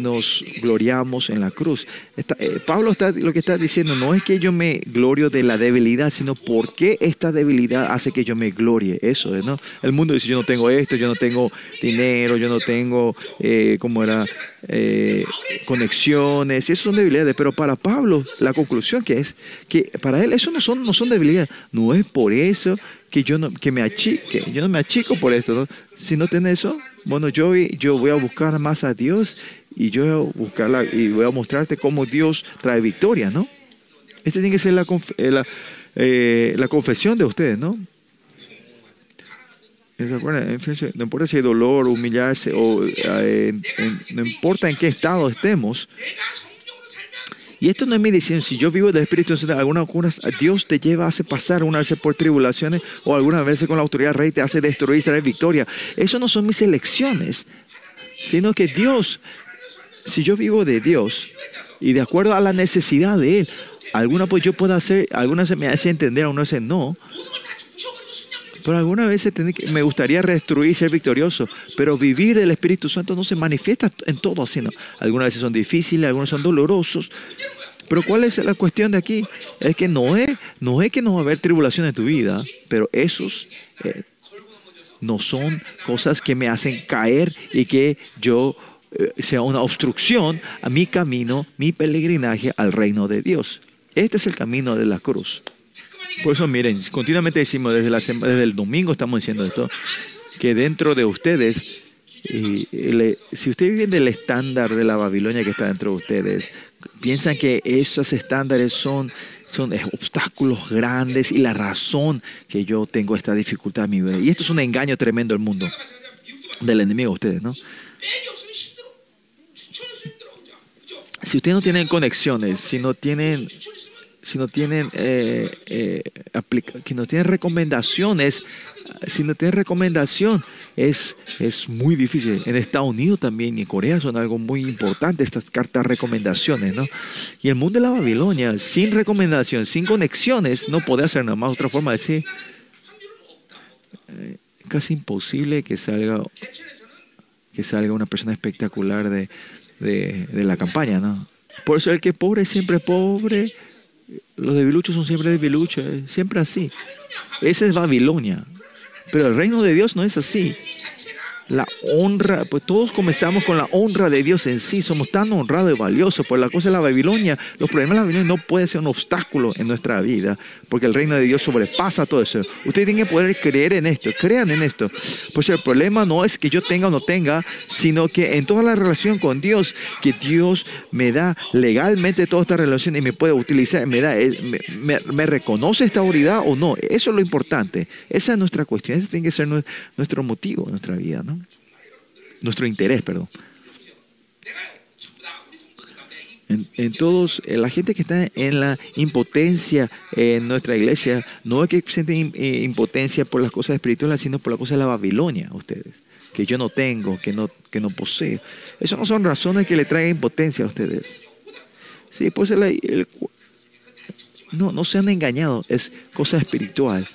nos gloriamos en la cruz. Eh, Pablo está, lo que está diciendo no es que yo me glorio de la debilidad, sino porque esta debilidad hace que yo me glorie. Eso es, ¿no? El mundo dice, yo no tengo esto, yo no tengo dinero, yo no tengo, eh, como era, eh, conexiones, y eso son debilidades. Pero para Pablo, la conclusión que es que para él eso no son, no son debilidades. No es por eso que yo no, que me achique, yo no me achico por esto. ¿no? Si no tenés eso, bueno, yo, yo voy a buscar más a Dios y yo voy a buscarla y voy a mostrarte cómo Dios trae victoria, ¿no? Esta tiene que ser la, eh, eh, la, confesión de ustedes, ¿no? No importa si hay dolor, humillarse, o eh, no importa en qué estado estemos, y esto no es mi decisión. Si yo vivo del Espíritu Santo, algunas curas, Dios te lleva, hace pasar una vez por tribulaciones o algunas veces con la autoridad rey te hace destruir, traer victoria. Eso no son mis elecciones, sino que Dios, si yo vivo de Dios y de acuerdo a la necesidad de Él, alguna pues yo puedo hacer, algunas se me hace entender, algunas veces no. Pero algunas veces me gustaría destruir, ser victorioso, pero vivir del Espíritu Santo no se manifiesta en todo así. ¿no? Algunas veces son difíciles, algunos son dolorosos. Pero ¿cuál es la cuestión de aquí? Es que no es, no es que no va a haber tribulación en tu vida, pero esos eh, no son cosas que me hacen caer y que yo eh, sea una obstrucción a mi camino, mi peregrinaje al reino de Dios. Este es el camino de la cruz. Por eso, miren, continuamente decimos, desde, el domingo estamos diciendo esto, que dentro de ustedes, si ustedes viven del estándar de la Babilonia que está dentro de ustedes, piensan que esos estándares son, son obstáculos grandes y la razón que yo tengo esta dificultad en mi vida. Y esto es un engaño tremendo del mundo, del enemigo de ustedes, ¿no? Si ustedes no tienen conexiones, si no tienen si no tienen, eh, eh, que no tienen recomendaciones, si no tienen recomendación, es, es muy difícil. En Estados Unidos también y en Corea son algo muy importante estas cartas recomendaciones, ¿no? Y el mundo de la Babilonia, sin recomendación, sin conexiones, no puede hacer nada más. Otra forma de decir, eh, casi imposible que salga, que salga una persona espectacular de, de, de la campaña, ¿no? Por eso el que es pobre siempre pobre los debiluchos son siempre debiluchos, eh, siempre así. Esa es Babilonia. Pero el reino de Dios no es así la honra, pues todos comenzamos con la honra de Dios en sí, somos tan honrados y valiosos, por la cosa de la Babilonia, los problemas de la Babilonia no pueden ser un obstáculo en nuestra vida, porque el reino de Dios sobrepasa todo eso. Ustedes tienen que poder creer en esto, crean en esto, pues el problema no es que yo tenga o no tenga, sino que en toda la relación con Dios, que Dios me da legalmente toda esta relación y me puede utilizar, me da, me, me reconoce esta autoridad o no, eso es lo importante, esa es nuestra cuestión, ese tiene que ser nuestro motivo en nuestra vida, ¿no? Nuestro interés, perdón. En, todos, eh, la gente que está en la impotencia en nuestra iglesia, no es que sienten eh, impotencia por las cosas espirituales, sino por las cosas de la Babilonia, ustedes. Que yo no tengo, que no, que no poseo. Esas no son razones que le traigan impotencia a ustedes. Sí, pues el, no, no sean engañados, es cosa espiritual.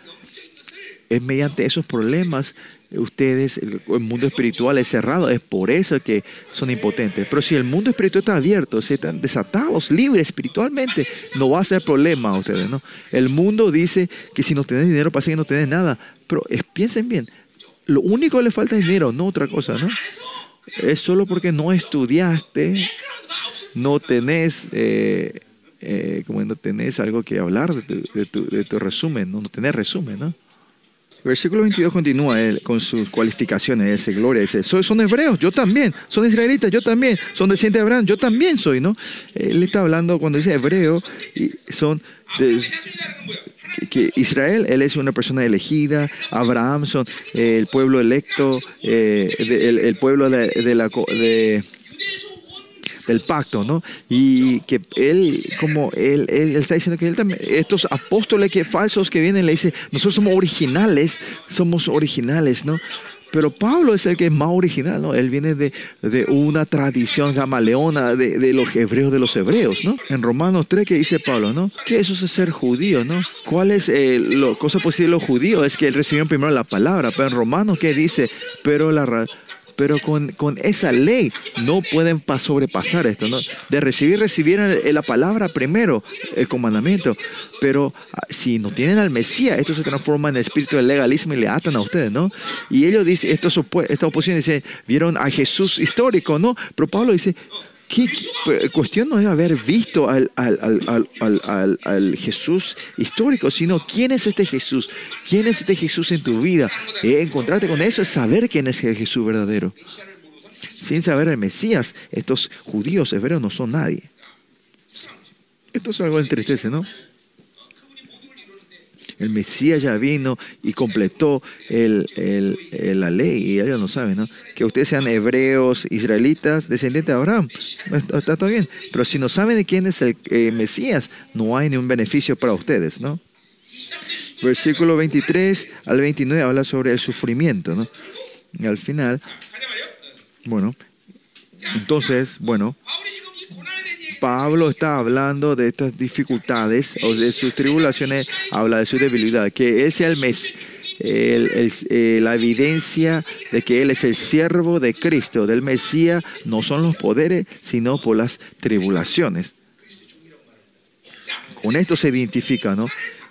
Es mediante esos problemas ustedes, el, mundo espiritual es cerrado, es por eso que son impotentes. Pero si el mundo espiritual está abierto, si están desatados, libres espiritualmente, no va a ser problema a ustedes, ¿no? El mundo dice que si no tenés dinero, pasa que no tenés nada. Pero piensen bien, lo único que le falta es dinero, no otra cosa, ¿no? Es solo porque no estudiaste, no tenés... Eh, eh, como no tenés algo que hablar de tu, de tu, resumen, no, no tenés resumen, ¿no? Versículo 22 continúa él con sus cualificaciones, ese gloria, dice, son hebreos, yo también, son israelitas, yo también, son descendientes de Abraham, yo también soy, ¿no? Él está hablando cuando dice hebreo, y son que Israel, él es una persona elegida, Abraham son el pueblo electo, eh, el, pueblo de, de la... De, del pacto, ¿no? Y que él, como él, él, está diciendo que él también, estos apóstoles que falsos que vienen, le dice, nosotros somos originales, somos originales, ¿no? Pero Pablo es el que es más original, ¿no? Él viene de, de una tradición gamaleona de, de, los hebreos de los hebreos, ¿no? En Romanos 3 que dice Pablo, ¿no? Que eso es ser judío, ¿no? ¿Cuál es eh, la cosa posible de los judíos? Es que él recibió primero la palabra, pero en Romanos ¿qué dice? Pero la pero con, con, esa ley no pueden sobrepasar esto, ¿no? De recibir, recibieron la palabra primero, el comandamiento, pero ah, si no tienen al Mesías, esto se transforma en espíritu del legalismo y le atan a ustedes, ¿no? Y ellos dicen, estos, esta oposición dice, vieron a Jesús histórico, ¿no? Pero Pablo dice, la cuestión no es haber visto al, al, Jesús histórico, sino quién es este Jesús, quién es este Jesús en tu vida. Eh, encontrarte con eso es saber quién es el Jesús verdadero. Sin saber el Mesías, estos judíos hebreos no son nadie. Esto es algo entristece, ¿no? El Mesías ya vino y completó la ley y ellos no saben, ¿no? Que ustedes sean hebreos, israelitas, descendientes de Abraham. Está, todo bien. Pero si no saben de quién es el eh, Mesías, no hay ningún beneficio para ustedes, ¿no? Versículo 23 al 29 habla sobre el sufrimiento, ¿no? Y al final, bueno, entonces, bueno, Pablo está hablando de estas dificultades o de sus tribulaciones, habla de su debilidad, que es el mes, eh, la evidencia de que Él es el siervo de Cristo, del Mesías, no son los poderes, sino por las tribulaciones. Con esto se identifica, ¿no?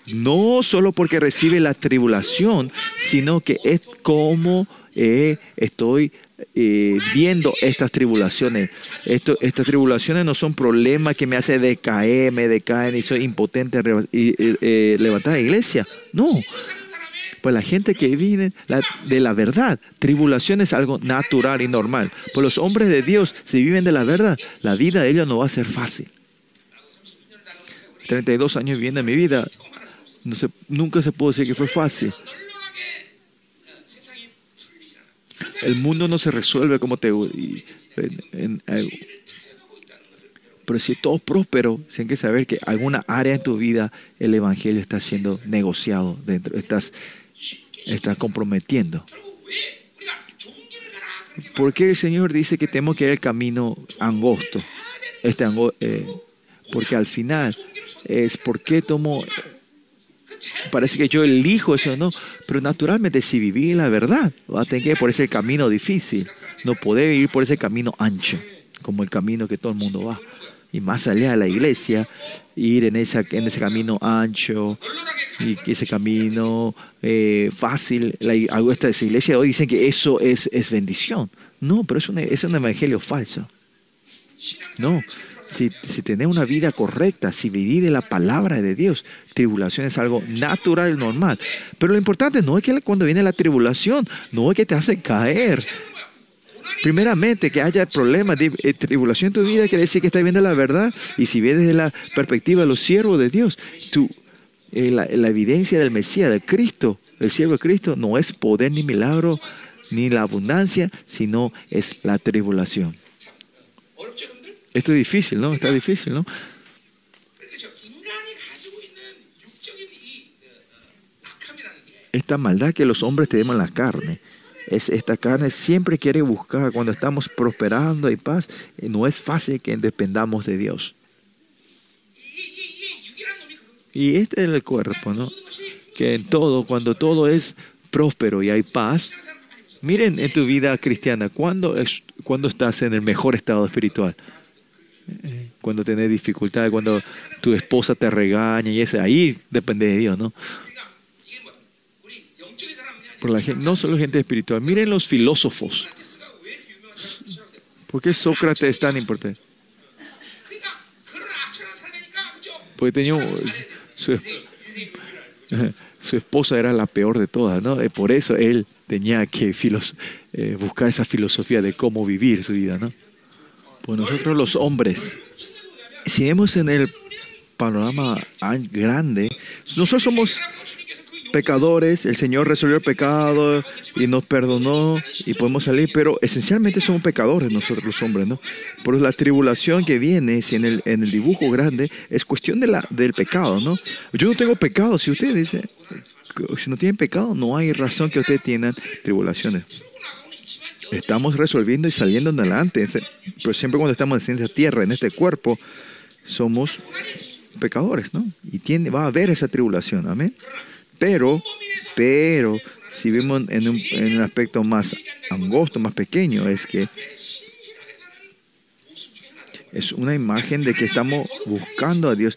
No solo porque recibe la tribulación, sino que es como eh, estoy eh, viendo estas tribulaciones. Esto, estas tribulaciones no son problemas que me hacen decaer, me decaen y soy impotente y, eh, levantar la iglesia. No. Pues la gente que vive de la verdad, tribulación es algo natural y normal. Pues los hombres de Dios, si viven de la verdad, la vida de ellos no va a ser fácil. 32 años viviendo mi vida, nunca se puede decir que fue fácil. El mundo no se resuelve como te... pero si todo próspero, tienen que saber que alguna área en tu vida el Evangelio está siendo negociado dentro, estás, estás comprometiendo. ¿Por qué el Señor dice que tenemos que ir el camino angosto? Este eh, porque al final es porque tomo parece que yo elijo eso, no. Pero naturalmente, si viví la verdad, va a tener que ir por ese camino difícil. No poder ir por ese camino ancho, como el camino que todo el mundo va. Y más allá de la iglesia, ir en, esa, en ese camino ancho y ese camino eh, fácil. La, esta iglesia hoy dicen que eso es, es bendición. No, pero es un, es un evangelio falso. No, si, si tenés una vida correcta, si vivís de la palabra de Dios, tribulación es algo natural normal. Pero lo importante no es que cuando viene la tribulación, no es que te hace caer. Primeramente, que haya problemas de eh, tribulación en tu vida, quiere decir que estás viendo la verdad. Y si ves desde la perspectiva de los siervos de Dios, eh, la, la, evidencia del Mesías, del Cristo, el siervo de Cristo, no es poder ni milagro, ni la abundancia, sino es la tribulación. Esto es difícil, ¿no? Está difícil, ¿no? Esta maldad que los hombres tenemos en la carne. Es, esta carne siempre quiere buscar, cuando estamos prosperando y paz, no es fácil que dependamos de Dios. Y este es el cuerpo, ¿no? Que en todo, cuando todo es próspero y hay paz, Miren en tu vida cristiana, ¿cuándo, es, cuando estás en el mejor estado espiritual? Eh, cuando tenés dificultades, cuando tu esposa te regaña y eso, ahí depende de Dios, ¿no? Por la gente, no solo gente espiritual, miren los filósofos. ¿Por qué Sócrates es tan importante? Porque tenía su, su esposa era la peor de todas, ¿no? Por eso él tenía que eh, buscar esa filosofía de cómo vivir su vida, ¿no? Pues nosotros los hombres, si vemos en el panorama grande, nosotros somos pecadores, el Señor resolvió el pecado y nos perdonó y podemos salir, pero esencialmente somos pecadores nosotros los hombres, ¿no? Por la tribulación que viene, si en el, en el dibujo grande, es cuestión de la, del pecado, ¿no? Yo no tengo pecado, si usted dice, si no tienen pecado, no hay razón que ustedes tengan tribulaciones. Estamos resolviendo y saliendo adelante, pero siempre cuando estamos en esta tierra, en este cuerpo, somos pecadores, ¿no? Y tiene, va a haber esa tribulación, amén. Pero, pero, si vemos en un, en un aspecto más angosto, más pequeño, es que es una imagen de que estamos buscando a Dios,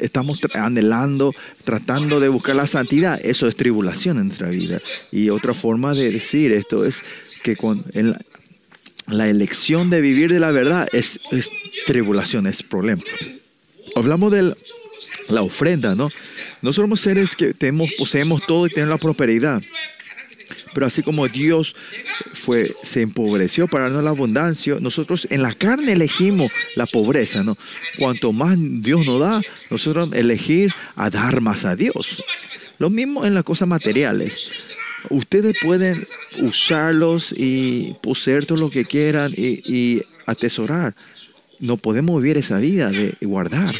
estamos anhelando, tratando de buscar la santidad. Eso es tribulación en nuestra vida. Y otra forma de decir esto es que con la, elección de vivir de la verdad es, tribulación, es problema. Hablamos de la ofrenda, ¿no? No somos seres que tenemos, poseemos todo y tenemos la prosperidad. Pero así como Dios fue, se empobreció para darnos la abundancia, nosotros en la carne elegimos la pobreza, ¿no? Cuanto más Dios nos da, nosotros elegir a dar más a Dios. Lo mismo en las cosas materiales. Ustedes pueden usarlos y poseer todo lo que quieran y, y atesorar. No podemos vivir esa vida de guardar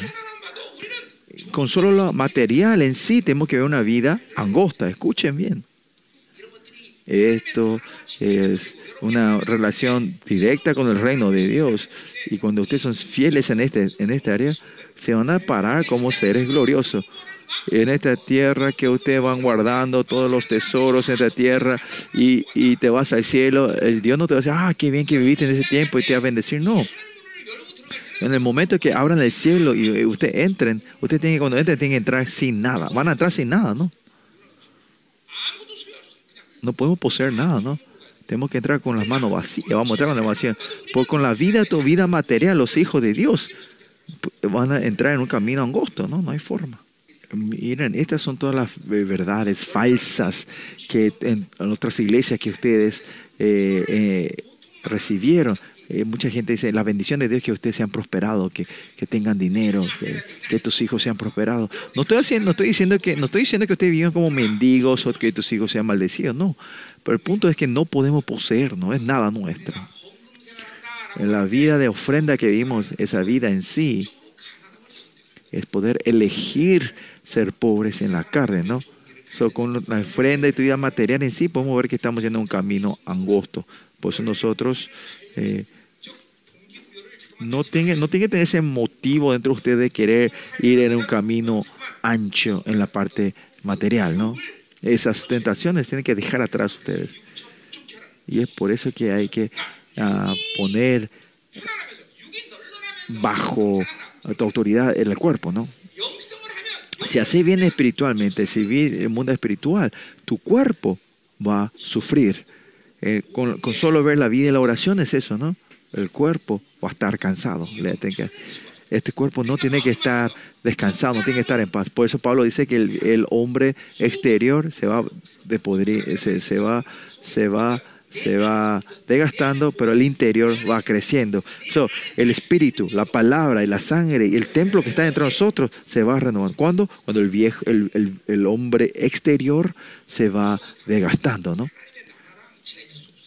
con solo lo material en sí tenemos que ver una vida angosta. Escuchen bien. Esto es una relación directa con el reino de Dios. Y cuando ustedes son fieles en, este, en esta área, se van a parar como seres gloriosos. En esta tierra que ustedes van guardando todos los tesoros en esta tierra y, y te vas al cielo, el Dios no te va a decir, ah, qué bien que viviste en ese tiempo y te va a bendecir. No. En el momento que abran el cielo y ustedes entren, ustedes tienen cuando entren, tienen que entrar sin nada. Van a entrar sin nada, ¿no? No podemos poseer nada, ¿no? Tenemos que entrar con las manos vacías. Vamos a entrar con las vacías. Porque con la vida, tu vida material, los hijos de Dios van a entrar en un camino angosto, ¿no? No hay forma. Miren, estas son todas las verdades falsas que en, otras iglesias que ustedes eh, eh, recibieron. Eh, mucha gente dice, la bendición de Dios que ustedes sean prosperados, que, que tengan dinero, que, que, tus hijos sean prosperados. No estoy, haciendo, no, estoy diciendo que, no estoy diciendo que ustedes vivan como mendigos o que tus hijos sean maldecidos, no. Pero el punto es que no podemos poseer, no es nada nuestro. En la vida de ofrenda que vimos, esa vida en sí, es poder elegir ser pobres en la carne, ¿no? So, con la ofrenda y tu vida material en sí, podemos ver que estamos yendo un camino angosto. Por eso nosotros eh, no tiene, no tiene que tener ese motivo dentro de usted de querer ir en un camino ancho en la parte material, ¿no? Esas tentaciones tienen que dejar atrás ustedes. Y es por eso que hay que uh, poner bajo tu autoridad en el cuerpo, ¿no? Si así viene espiritualmente, si viene el mundo espiritual, tu cuerpo va a sufrir. Eh, con, con, solo ver la vida y la oración es eso, ¿no? El cuerpo va a estar cansado. Este cuerpo no tiene que estar descansado, no tiene que estar en paz. Por eso Pablo dice que el, hombre exterior se va de se, va, se va, se va desgastando, pero el interior va creciendo. So, el espíritu, la palabra y la sangre y el templo que está dentro de nosotros se va renovando. ¿Cuándo? Cuando el viejo, el hombre exterior se va desgastando, ¿no?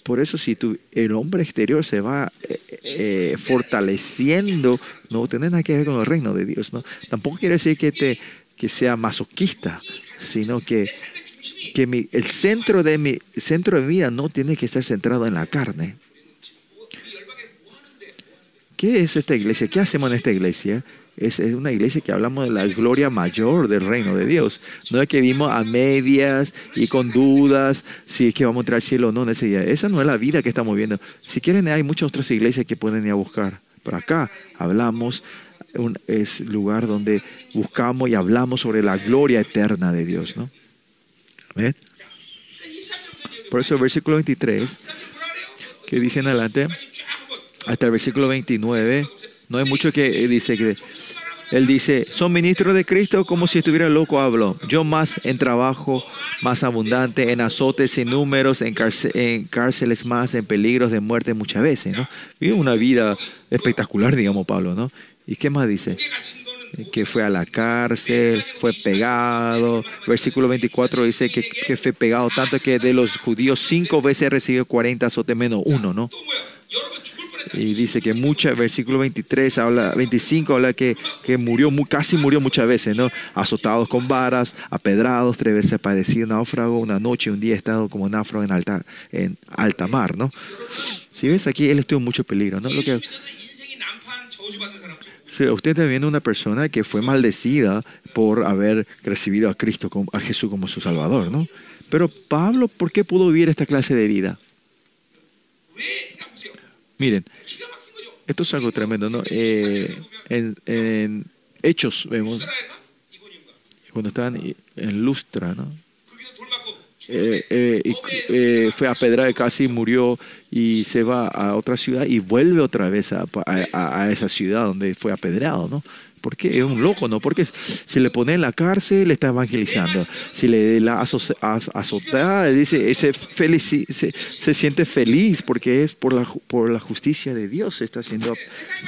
Por eso si tu, el hombre exterior se va eh, eh, fortaleciendo, no tiene nada que ver con el reino de Dios. ¿no? Tampoco quiere decir que, te, que sea masoquista, sino que, que el centro de mi centro de vida no tiene que estar centrado en la carne. ¿qué es esta iglesia? ¿Qué hacemos en esta iglesia? Es, una iglesia que hablamos de la gloria mayor del reino de Dios. No es que vivimos a medias y con dudas si es que vamos a entrar al cielo o no en ese día. Esa no es la vida que estamos viendo. Si quieren, hay muchas otras iglesias que pueden ir a buscar. Pero acá hablamos, es lugar donde buscamos y hablamos sobre la gloria eterna de Dios. ¿no? Por eso el versículo 23, que dice en adelante, hasta el versículo 29, no hay mucho que dice que él dice, son ministros de Cristo como si estuviera loco hablo. Yo más en trabajo más abundante, en azotes sin números, en cárceles más, en peligros de muerte muchas veces, ¿no? Vive una vida espectacular, digamos Pablo, ¿no? ¿Y qué más dice? Que fue a la cárcel, fue pegado. Versículo 24 dice que, que fue pegado tanto que de los judíos cinco veces recibió 40 azotes menos uno, ¿no? Y dice que muchas, versículo 23, habla, 25 habla que, que murió, casi murió muchas veces, ¿no? Azotados con varas, apedrados, tres veces padecido náufrago, una noche, un día estado como náufrago en alta, en alta mar, ¿no? Si ves aquí, él estuvo en mucho peligro, ¿no? Lo que, usted está viendo una persona que fue maldecida por haber recibido a Cristo, a Jesús como su Salvador, ¿no? Pero Pablo, ¿por qué pudo vivir esta clase de vida? Miren, esto es algo tremendo, ¿no? Eh, en, Hechos vemos, cuando estaban en Lustra, ¿no? Eh, eh, eh, fue a Pedra de casi murió y se va a otra ciudad y vuelve otra vez a, a, a esa ciudad donde fue apedreado, ¿no? Porque es un loco, ¿no? Porque si le pone en la cárcel, le está evangelizando. Si le la azotada, dice, ese feliz, se, se, siente feliz porque es por la, por la justicia de Dios, se está haciendo,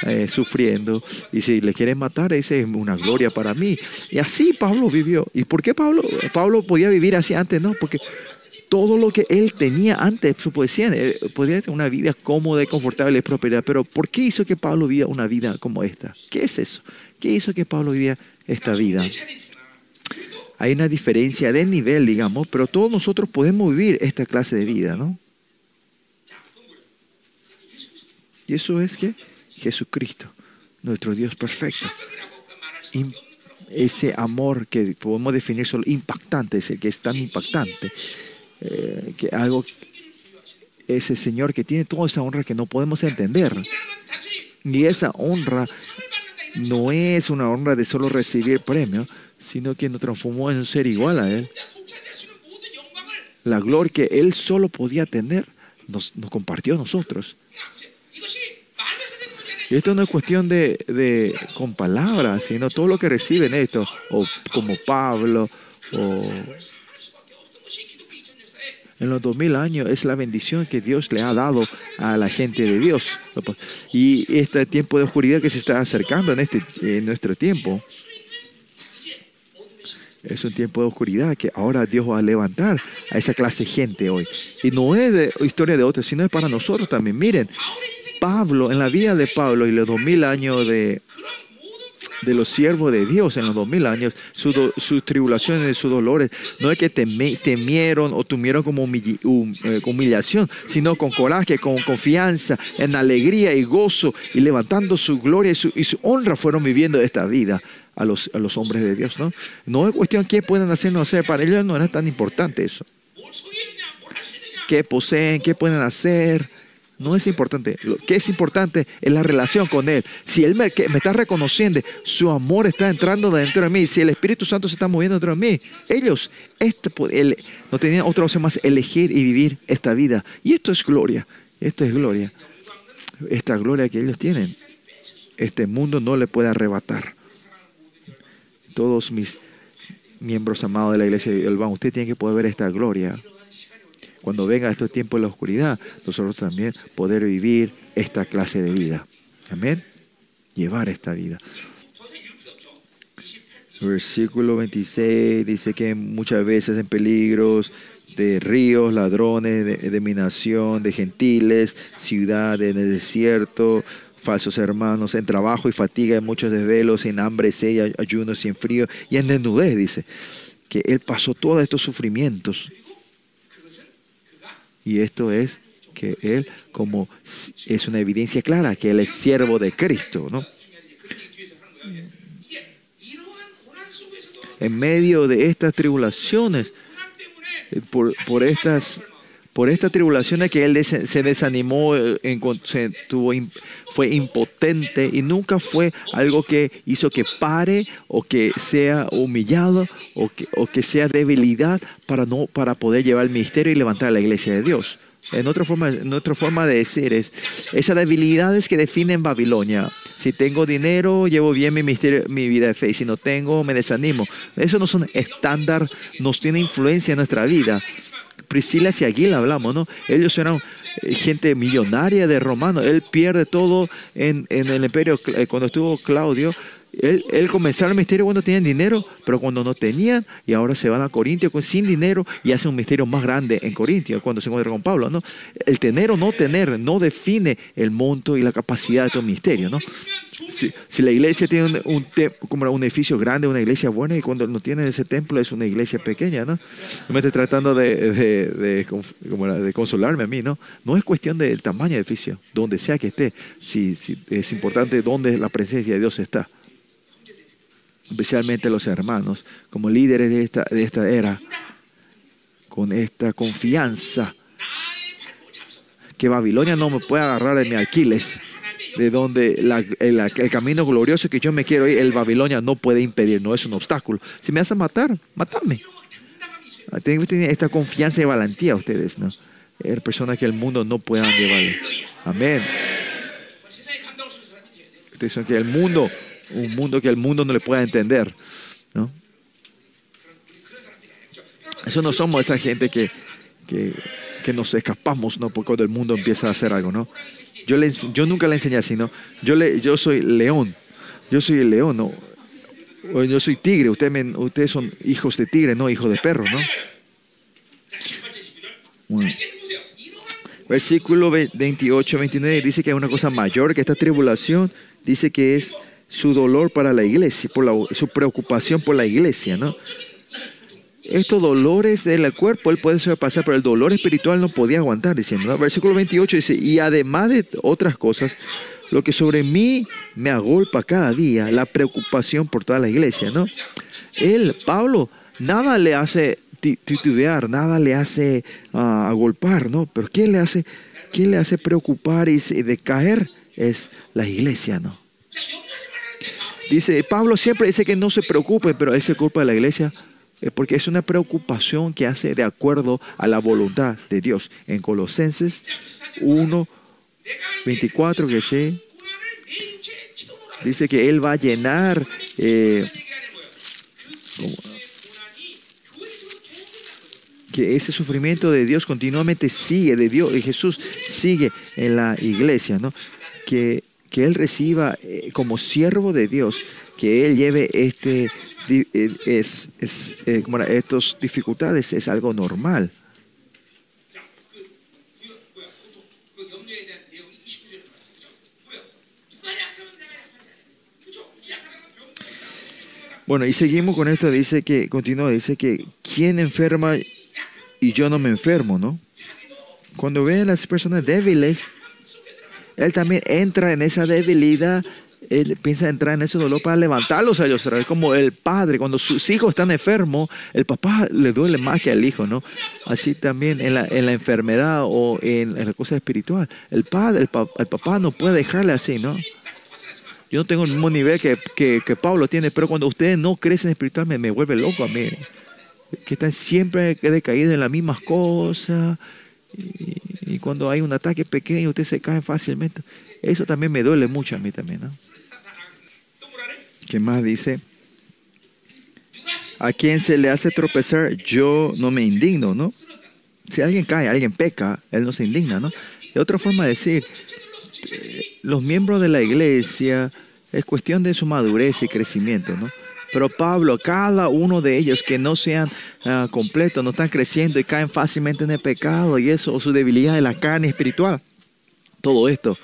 eh, sufriendo. Y si le quieren matar, ese es una gloria para mí. Y así Pablo vivió. ¿Y por qué Pablo, Pablo podía vivir así antes? No, porque todo lo que él tenía antes, su poesía, eh, podía tener una vida cómoda y confortable y prosperidad. Pero ¿por qué hizo que Pablo viviera una vida como esta? ¿Qué es eso? ¿Qué hizo que Pablo viviera esta vida? Hay una diferencia de nivel, digamos, pero todos nosotros podemos vivir esta clase de vida, ¿no? Y eso es que Jesucristo, nuestro Dios perfecto. Ese amor que podemos definir solo impactante, es el que es tan impactante, eh, que algo, ese Señor que tiene toda esa honra que no podemos entender. Y esa honra no es una honra de solo recibir premio, sino que nos transformó en un ser igual a Él. La gloria que Él solo podía tener, nos, nos compartió a nosotros. Y esto no es cuestión de, de, con palabras, sino todo lo que reciben esto, o como Pablo, o en los 2000 años es la bendición que Dios le ha dado a la gente de Dios. Y este tiempo de oscuridad que se está acercando en, este, en nuestro tiempo, es un tiempo de oscuridad que ahora Dios va a levantar a esa clase de gente hoy. Y no es de historia de otros, sino es para nosotros también. Miren, Pablo, en la vida de Pablo y los 2000 años de, de los siervos de Dios en los dos mil años, sus tribulaciones, sus dolores, no es que temieron o tuvieron como eh, humillación, sino con coraje, con confianza, en alegría y gozo, y levantando su gloria y su, honra fueron viviendo esta vida. A los, hombres de Dios, ¿no? No es cuestión qué pueden hacer, no hacer, para ellos no era tan importante eso. ¿Qué poseen? ¿Qué pueden hacer? No es importante. Lo que es importante es la relación con Él. Si Él me, me, está reconociendo, su amor está entrando dentro de mí. Si el Espíritu Santo se está moviendo dentro de mí, ellos este, él, no tenían otra opción más elegir y vivir esta vida. Y esto es gloria. Esto es gloria. Esta gloria que ellos tienen, este mundo no le puede arrebatar. Todos mis miembros amados de la iglesia de Elván, usted tiene que poder ver esta gloria cuando venga estos tiempos de la oscuridad, nosotros también poder vivir esta clase de vida. Amén. Llevar esta vida. Versículo 26 dice que muchas veces en peligros de ríos, ladrones, de, de minación, de gentiles, ciudades, en el desierto, falsos hermanos, en trabajo y fatiga, en muchos desvelos, en hambre, sed, ayunos y en frío, y en desnudez, dice, que él pasó todos estos sufrimientos y esto es que él como es una evidencia clara que él es siervo de Cristo, ¿no? En medio de estas tribulaciones, eh, por, por estas por estas tribulaciones que él se desanimó, eh, se tuvo, fue impotente y nunca fue algo que hizo que pare o que sea humillado o que, o que sea debilidad para, no, para poder llevar el ministerio y levantar la iglesia de Dios. En otra forma, en otra forma de decir es, esas debilidades que definen Babilonia. Si tengo dinero, llevo bien mi, misterio, mi vida de fe. Si no tengo, me desanimo. Eso no son estándar, nos tiene influencia en nuestra vida. Priscila y Aguila hablamos, ¿no? Ellos eran eh, gente millonaria de romanos. Él pierde todo en, en el imperio. Eh, cuando estuvo Claudio, él, él comenzó el misterio cuando tenían dinero, pero cuando no tenían, y ahora se van a Corintio con, sin dinero y hace un misterio más grande en Corintio, cuando se encuentra con Pablo. ¿no? El tener o no tener no define el monto y la capacidad de tu misterio. ¿no? Si, la iglesia tiene un, edificio grande, una iglesia buena, y cuando no tiene ese templo es una iglesia pequeña, ¿no? me estoy tratando de, consolarme a mí, ¿no? No es cuestión del tamaño del edificio, donde sea que esté, si es importante dónde la presencia de Dios está especialmente los hermanos, como líderes de esta, de esta era, con esta confianza que Babilonia no me puede agarrar de mi Aquiles, de donde el, camino glorioso que yo me quiero ir, el Babilonia no puede impedir, no es un obstáculo. Si me a matar, matame. Tienen esta confianza y valentía ustedes, ¿no? Er, personas que el mundo no puedan llevar. Amén. Ustedes son que el mundo un mundo que el mundo no le pueda entender. ¿no? Eso no somos esa gente que, que, nos escapamos ¿no? porque cuando el mundo empieza a hacer algo. ¿no? Yo, le, yo nunca le enseñé así, ¿no? Yo, le, yo soy león. Yo soy el león, ¿no? Yo soy tigre. Ustedes, me, ustedes son hijos de tigre, no hijos de perro, ¿no? Versículo 28, 29 dice que hay una cosa mayor que esta tribulación. Dice que es su dolor para la iglesia, por su preocupación por la iglesia, ¿no? Estos dolores del cuerpo él puede pasar, pero el dolor espiritual no podía aguantar, diciendo, ¿no? Versículo 28 dice, y además de otras cosas, lo que sobre mí me agolpa cada día, la preocupación por toda la iglesia, ¿no? Él, Pablo, nada le hace titubear, nada le hace ah, agolpar, ¿no? Pero ¿qué le hace, qué le hace preocupar y decaer? Es la iglesia, ¿no? Dice, Pablo siempre dice que no se preocupe, pero él se culpa de la iglesia eh, porque es una preocupación que hace de acuerdo a la voluntad de Dios. En Colosenses 1, 24, que dice que Él va a llenar eh, que ese sufrimiento de Dios continuamente sigue, de Dios, y Jesús sigue en la iglesia, ¿no? Que que él reciba eh, como siervo de Dios, que él lleve este, eh, es, eh, estas dificultades, es algo normal. Bueno, y seguimos con esto, dice que, continúa, dice que, ¿quién enferma y yo no me enfermo, no? Cuando ve a las personas débiles, él también entra en esa debilidad, él piensa entrar en ese dolor para levantarlos a ellos. Es como el padre, cuando sus hijos están enfermos, el papá le duele más que al hijo, ¿no? Así también en la, en la enfermedad o en, la cosa espiritual. El padre, el, papá no puede dejarle así, ¿no? Yo no tengo el mismo nivel que, que, Pablo tiene, pero cuando ustedes no crecen espiritualmente, me, vuelve loco a mí. Que están siempre decaídos en las mismas cosas y, cuando hay un ataque pequeño, ustedes se caen fácilmente. Eso también me duele mucho a mí también, ¿no? ¿Qué más dice? A quien se le hace tropezar, yo no me indigno, ¿no? Si alguien cae, alguien peca, él no se indigna, ¿no? De otra forma de decir, eh, los miembros de la iglesia es cuestión de su madurez y crecimiento, ¿no? Pero Pablo, cada uno de ellos que no sean uh, completos, no están creciendo y caen fácilmente en el pecado y eso, o su debilidad de la carne espiritual. Todo esto,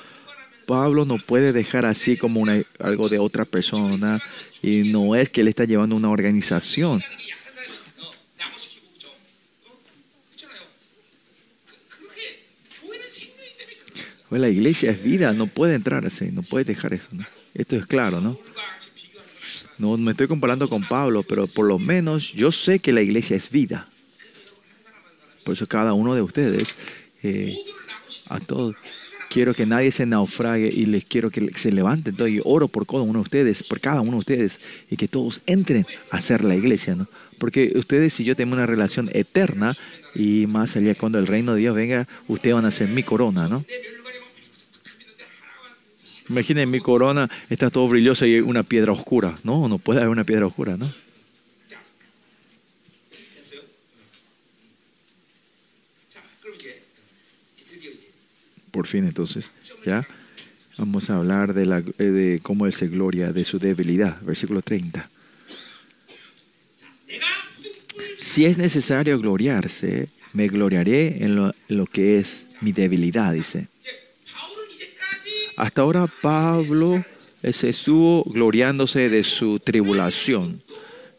Pablo no puede dejar así como algo de otra persona y no es que él está llevando una organización. Pues la iglesia es vida, no puede entrar así, no puede dejar eso. Esto es claro, ¿no? No me estoy comparando con Pablo, pero por lo menos yo sé que la iglesia es vida. Por eso cada uno de ustedes, eh, a todos, quiero que nadie se naufrague y les quiero que se levanten. y oro por cada uno de ustedes, por cada uno de ustedes, y que todos entren a ser la iglesia, ¿no? Porque ustedes y yo tenemos una relación eterna y más allá cuando el reino de Dios venga, ustedes van a ser mi corona, ¿no? Imaginen mi corona, está todo brilloso y una piedra oscura. No, no puede haber una piedra oscura, ¿no? Por fin, entonces, ya vamos a hablar de, la, eh, de cómo Él se gloria de su debilidad. Versículo 30. Si es necesario gloriarse, me gloriaré en lo que es mi debilidad, dice. Hasta ahora Pablo se estuvo gloriándose de su tribulación.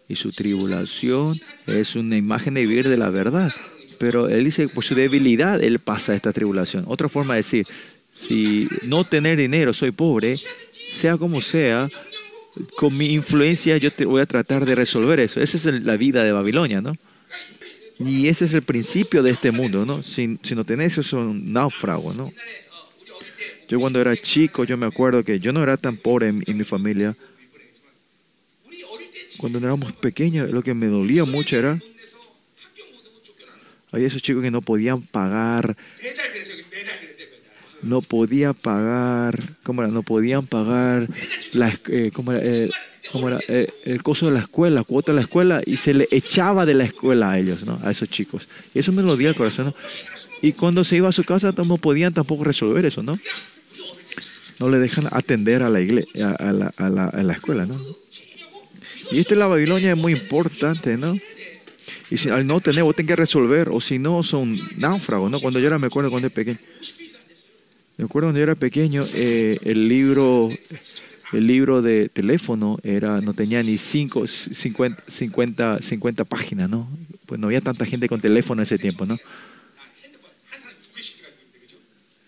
Y su tribulación es una imagen de vivir de la verdad. Pero él dice, por su debilidad, él pasa esta tribulación. Otra forma de decir, si no tener dinero, soy pobre, sea como sea, con mi influencia yo te voy a tratar de resolver eso. Esa es la vida de Babilonia, ¿no? Y ese es el principio de este mundo, ¿no? Si, si no tenés eso, es un náufrago, ¿no? Yo cuando era chico, yo me acuerdo que yo no era tan pobre en, mi familia. Cuando éramos pequeños, lo que me dolía mucho era... Había esos chicos que no podían pagar no podía pagar, ¿cómo era? No podían pagar la, eh, ¿cómo era? Eh, era? Eh, el costo de la escuela, la cuota de la escuela, y se le echaba de la escuela a ellos, ¿no? A esos chicos. Y eso me lo dio al corazón, ¿no? Y cuando se iba a su casa, no podían tampoco resolver eso, ¿no? No le dejan atender a la, iglesia, a, la, a, la, a la escuela, ¿no? Y esta es la Babilonia es muy importante, ¿no? Y si al no tener, vos tenés que resolver, o si no, son náufragos, ¿no? Cuando yo era, me acuerdo cuando era pequeño, me acuerdo cuando yo era pequeño, eh, el libro el libro de teléfono era no tenía ni 5, 50, 50, 50 páginas, ¿no? Pues no había tanta gente con teléfono en ese tiempo, ¿no?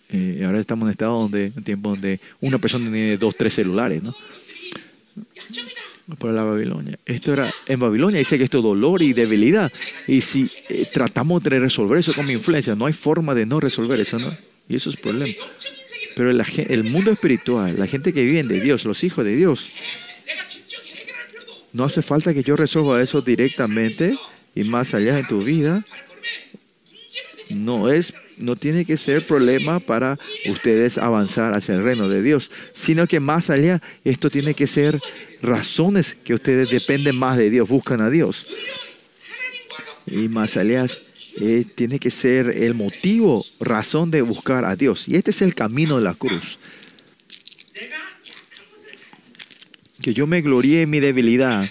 Eh, ahora estamos en un estado donde, un tiempo donde una persona tiene dos, tres celulares, ¿no? Para la Babilonia. Esto era en Babilonia, dice que esto es dolor y debilidad. Y si eh, tratamos de resolver eso con mi influencia, no hay forma de no resolver eso, ¿no? Y eso es problema. Pero el mundo espiritual, la gente que vive de Dios, los hijos de Dios, no hace falta que yo resuelva eso directamente y más allá en tu vida. No es, no tiene que ser problema para ustedes avanzar hacia el reino de Dios, sino que más allá esto tiene que ser razones que ustedes dependen más de Dios, buscan a Dios. Y más allá eh, tiene que ser el motivo, razón de buscar a Dios. Y este es el camino de la cruz. Que yo me gloríe en mi debilidad.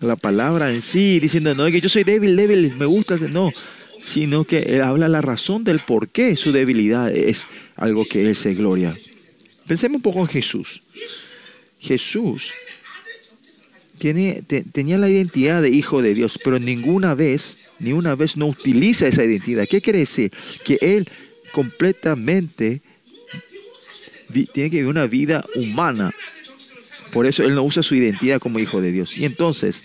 La palabra en sí, diciendo, no, que yo soy débil, débil, me gusta, no. Sino que él habla la razón del por qué su debilidad es algo que él se gloria. Pensemos un poco en Jesús. Jesús tiene, tenía la identidad de hijo de Dios, pero ninguna vez ni una vez no utiliza esa identidad. ¿Qué quiere decir? Que él completamente tiene que vivir una vida humana. Por eso él no usa su identidad como hijo de Dios. Y entonces,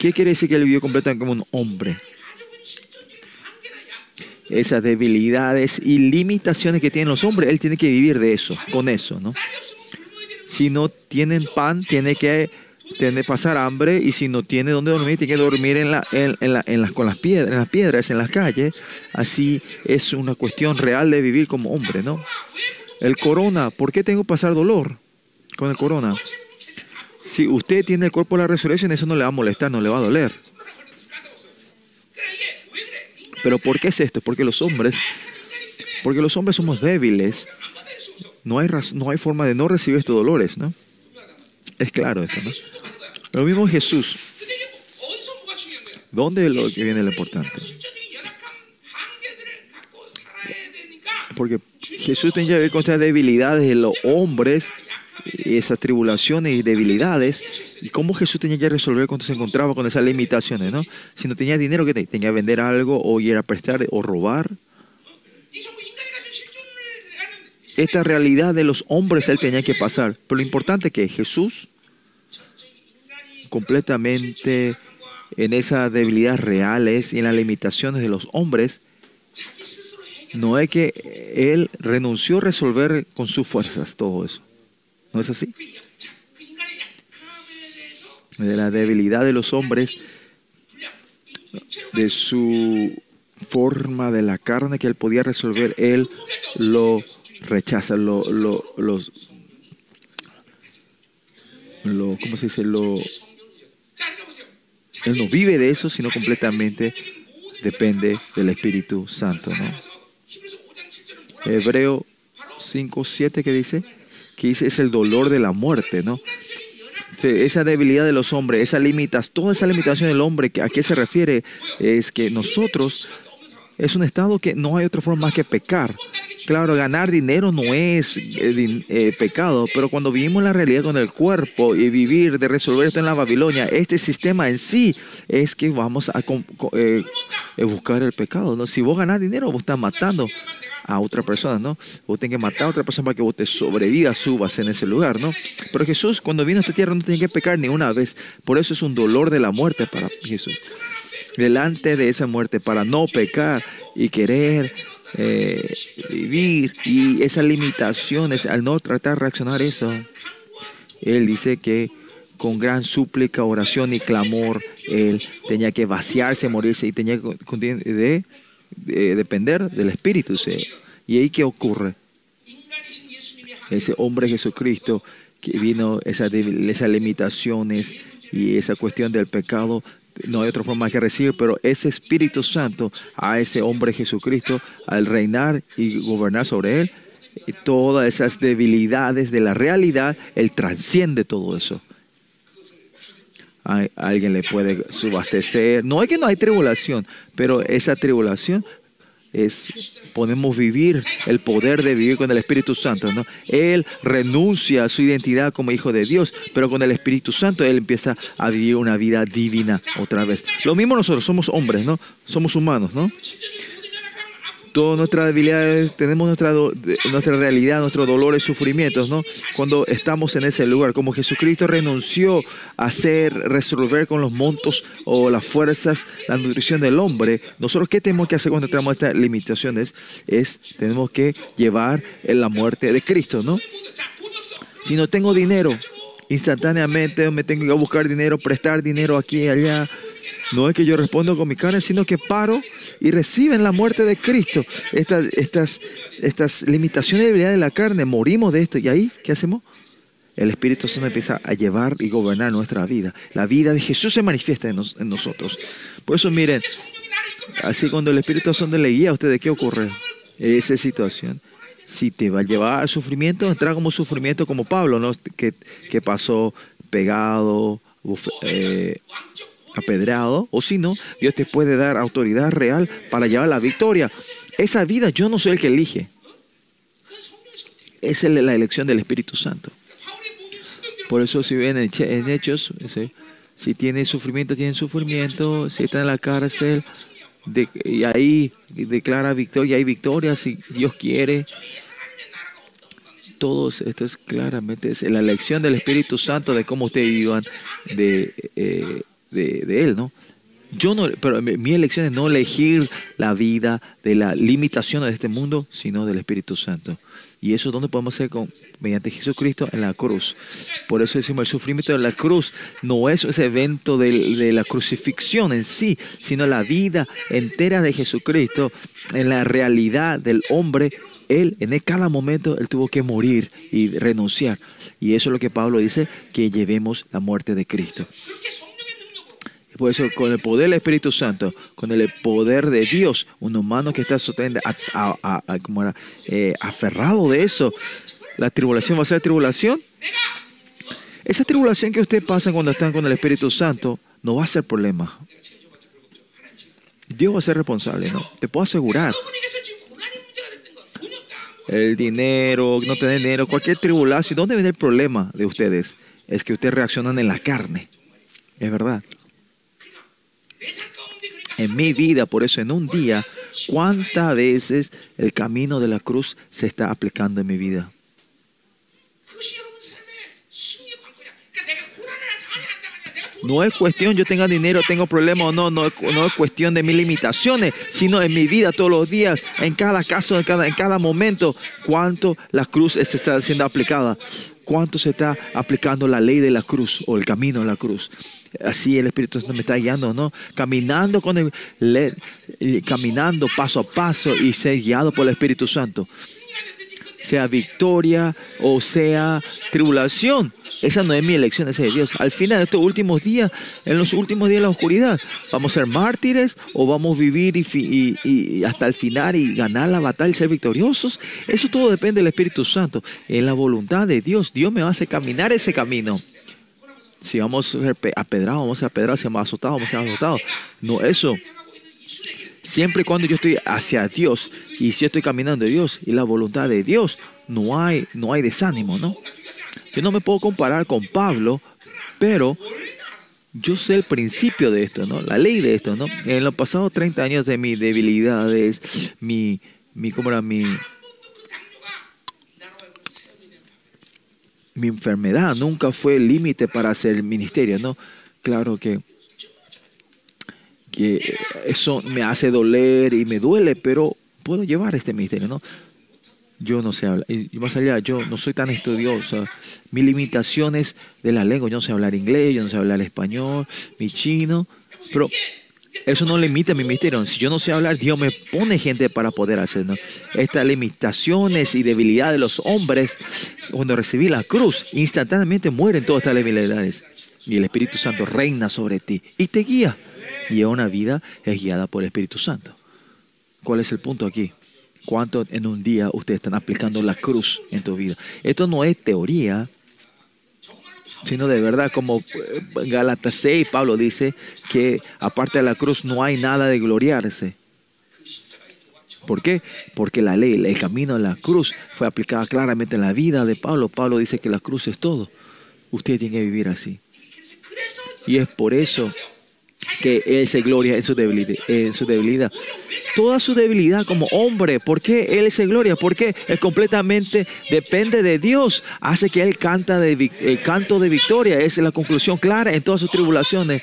¿qué quiere decir que él vivió completamente como un hombre? Esas debilidades y limitaciones que tienen los hombres, él tiene que vivir de eso, con eso, ¿no? Si no tienen pan, tiene que tiene pasar hambre y si no tiene dónde dormir, tiene que dormir en la, en, la, en las, con las piedras, en las piedras, en las calles. Así es una cuestión real de vivir como hombre, ¿no? El corona, ¿por qué tengo que pasar dolor con el corona? Si usted tiene el cuerpo de la resurrección, eso no le va a molestar, no le va a doler. Pero ¿por qué es esto? Porque los hombres, porque los hombres somos débiles. No hay, no hay forma de no recibir estos dolores, ¿no? Es claro esto, ¿no? Lo mismo Jesús. ¿Dónde viene lo importante? Porque Jesús tenía que ver con estas debilidades de los hombres, esas tribulaciones y debilidades, y cómo Jesús tenía que resolver cuando se encontraba con esas limitaciones, ¿no? Si no tenía dinero, ¿qué tenía que vender algo o ir a prestar o robar? esta realidad de los hombres él tenía que pasar. Pero lo importante es que Jesús, completamente en esas debilidades reales y en las limitaciones de los hombres, no es que él renunció a resolver con sus fuerzas todo eso. ¿No es así? De la debilidad de los hombres, de su forma de la carne que él podía resolver, él lo rechaza, lo, lo, los, lo, ¿cómo se dice? Lo, él no vive de eso, sino completamente depende del Espíritu Santo. ¿no? Hebreo 5, 7 que dice, que dice es el dolor de la muerte, ¿no? Esa debilidad de los hombres, esa limitas, toda esa limitación del hombre, ¿a qué se refiere? Es que nosotros es un estado que no hay otra forma más que pecar. Claro, ganar dinero no es eh, eh, pecado, pero cuando vivimos la realidad con el cuerpo y vivir de resolver esto en la Babilonia, este sistema en sí es que vamos a eh, buscar el pecado. ¿no? Si vos ganás dinero, vos estás matando a otra persona, ¿no? Vos tenés que matar a otra persona para que vos te sobrevivas, subas en ese lugar, ¿no? Pero Jesús, cuando vino a esta tierra, no tenía que pecar ni una vez. Por eso es un dolor de la muerte para Jesús delante de esa muerte para no pecar y querer eh, vivir y esas limitaciones, al no tratar de reaccionar eso, él dice que con gran súplica, oración y clamor, él tenía que vaciarse, morirse y tenía que de, depender del Espíritu. ¿Y ahí qué ocurre? Ese hombre Jesucristo que vino esas, limitaciones y esa cuestión del pecado, no hay otra forma que recibir, pero ese Espíritu Santo a ese hombre Jesucristo, al reinar y gobernar sobre él, todas esas debilidades de la realidad, él transciende todo eso. Alguien le puede subastecer. No es que no hay tribulación, pero esa tribulación es podemos vivir el poder de vivir con el Espíritu Santo, ¿no? Él renuncia a su identidad como hijo de Dios, pero con el Espíritu Santo él empieza a vivir una vida divina otra vez. Lo mismo nosotros somos hombres, ¿no? Somos humanos, ¿no? Todas nuestras debilidades, tenemos nuestra, nuestra realidad, nuestros dolores, sufrimientos, ¿no? Cuando estamos en ese lugar, como Jesucristo renunció a hacer, resolver con los montos o las fuerzas la nutrición del hombre, nosotros qué tenemos que hacer cuando tenemos estas limitaciones? Es, tenemos que llevar en la muerte de Cristo, ¿no? Si no tengo dinero, instantáneamente me tengo que buscar dinero, prestar dinero aquí y allá, no es que yo respondo con mi carne, sino que paro y reciben la muerte de Cristo. Estas, estas, estas limitaciones de debilidad de la carne, morimos de esto. ¿Y ahí qué hacemos? El Espíritu Santo empieza a llevar y gobernar nuestra vida. La vida de Jesús se manifiesta en, nosotros. Por eso miren, así cuando el Espíritu Santo le guía a ustedes, ¿qué ocurre? Esa situación. Si te va a llevar al sufrimiento, entra como sufrimiento como Pablo, ¿no? que, que pasó pegado, eh, apedrado, o si no, Dios te puede dar autoridad real para llevar la victoria. Esa vida yo no soy el que elige. Esa es la elección del Espíritu Santo. Por eso si ven en Hechos, si tiene sufrimiento, tiene sufrimiento, si está en la cárcel, y ahí declara victoria, hay victoria si Dios quiere. Todos esto es claramente es la elección del Espíritu Santo de cómo ustedes vivan de eh, de, Él, ¿no? Yo no, pero mi elección es no elegir la vida de la limitación de este mundo, sino del Espíritu Santo. Y eso es donde podemos hacer con, mediante Jesucristo en la cruz. Por eso decimos, el sufrimiento de la cruz no es ese evento de, de la crucifixión en sí, sino la vida entera de Jesucristo en la realidad del hombre él en cada momento él tuvo que morir y renunciar. Y eso es lo que Pablo dice, que llevemos la muerte de Cristo. Por eso, con el poder del Espíritu Santo, con el poder de Dios, un humano que está eh, aferrado de eso, la tribulación va a ser tribulación. Esa tribulación que usted pasa cuando están con el Espíritu Santo no va a ser problema. Dios va a ser responsable, ¿no? Te puedo asegurar. El dinero, no tener dinero, cualquier tribulación, ¿dónde viene el problema de ustedes? Es que ustedes reaccionan en la carne. Es verdad. En mi vida, por eso en un día, ¿cuántas veces el camino de la cruz se está aplicando en mi vida? No es cuestión yo tenga dinero, tengo problemas o no, no, no es cuestión de mis limitaciones, sino en mi vida todos los días, en cada caso, en cada, en cada momento, cuánto la cruz está siendo aplicada, cuánto se está aplicando la ley de la cruz o el camino de la cruz. Así el Espíritu Santo me está guiando, ¿no? Caminando con el, caminando paso a paso y ser guiado por el Espíritu Santo sea victoria o sea tribulación. Esa no es mi elección, esa es de Dios. Al final de estos últimos días, en los últimos días de la oscuridad, ¿vamos a ser mártires o vamos a vivir y, hasta el final y ganar la batalla y ser victoriosos? Eso todo depende del Espíritu Santo. En la voluntad de Dios, Dios me hacer caminar ese camino. Si vamos a ser apedrados, vamos a ser si vamos a azotados, vamos a ser azotados. No, eso Siempre y cuando yo estoy hacia Dios y si estoy caminando de Dios y la voluntad de Dios, no hay, no hay desánimo, ¿no? Yo no me puedo comparar con Pablo, pero yo sé el principio de esto, ¿no? La ley de esto, ¿no? En los pasados 30 años de mis debilidades, mi, mi, ¿cómo era? Mi, mi enfermedad nunca fue el límite para hacer ministerio, ¿no? Claro que que eso me hace doler y me duele, pero puedo llevar este misterio, ¿no? Yo no sé hablar, y más allá, yo no soy tan estudiosa. Mis limitaciones de la lengua, yo no sé hablar inglés, yo no sé hablar español, mi chino, pero eso no limita mi misterio. Si yo no sé hablar, Dios me pone gente para poder hacerlo. Estas limitaciones y debilidades de los hombres, cuando recibí la cruz, instantáneamente mueren todas estas debilidades. Y el Espíritu Santo reina sobre ti y te guía y una vida es guiada por el Espíritu Santo. ¿Cuál es el punto aquí? ¿Cuánto en un día ustedes están aplicando la cruz en tu vida? Esto no es teoría, sino de verdad, como eh, Galatas 6, Pablo dice que aparte de la cruz no hay nada de gloriarse. ¿Por qué? Porque la ley, el camino de la cruz fue aplicada claramente en la vida de Pablo. Pablo dice que la cruz es todo. Usted tiene que vivir así. Y es por eso que Él se gloria en su debilidad. En su debilidad. Toda su debilidad como hombre, ¿por qué Él se gloria? Porque Él completamente depende de Dios. Hace que Él canta de, el canto de victoria. es la conclusión clara en todas sus tribulaciones.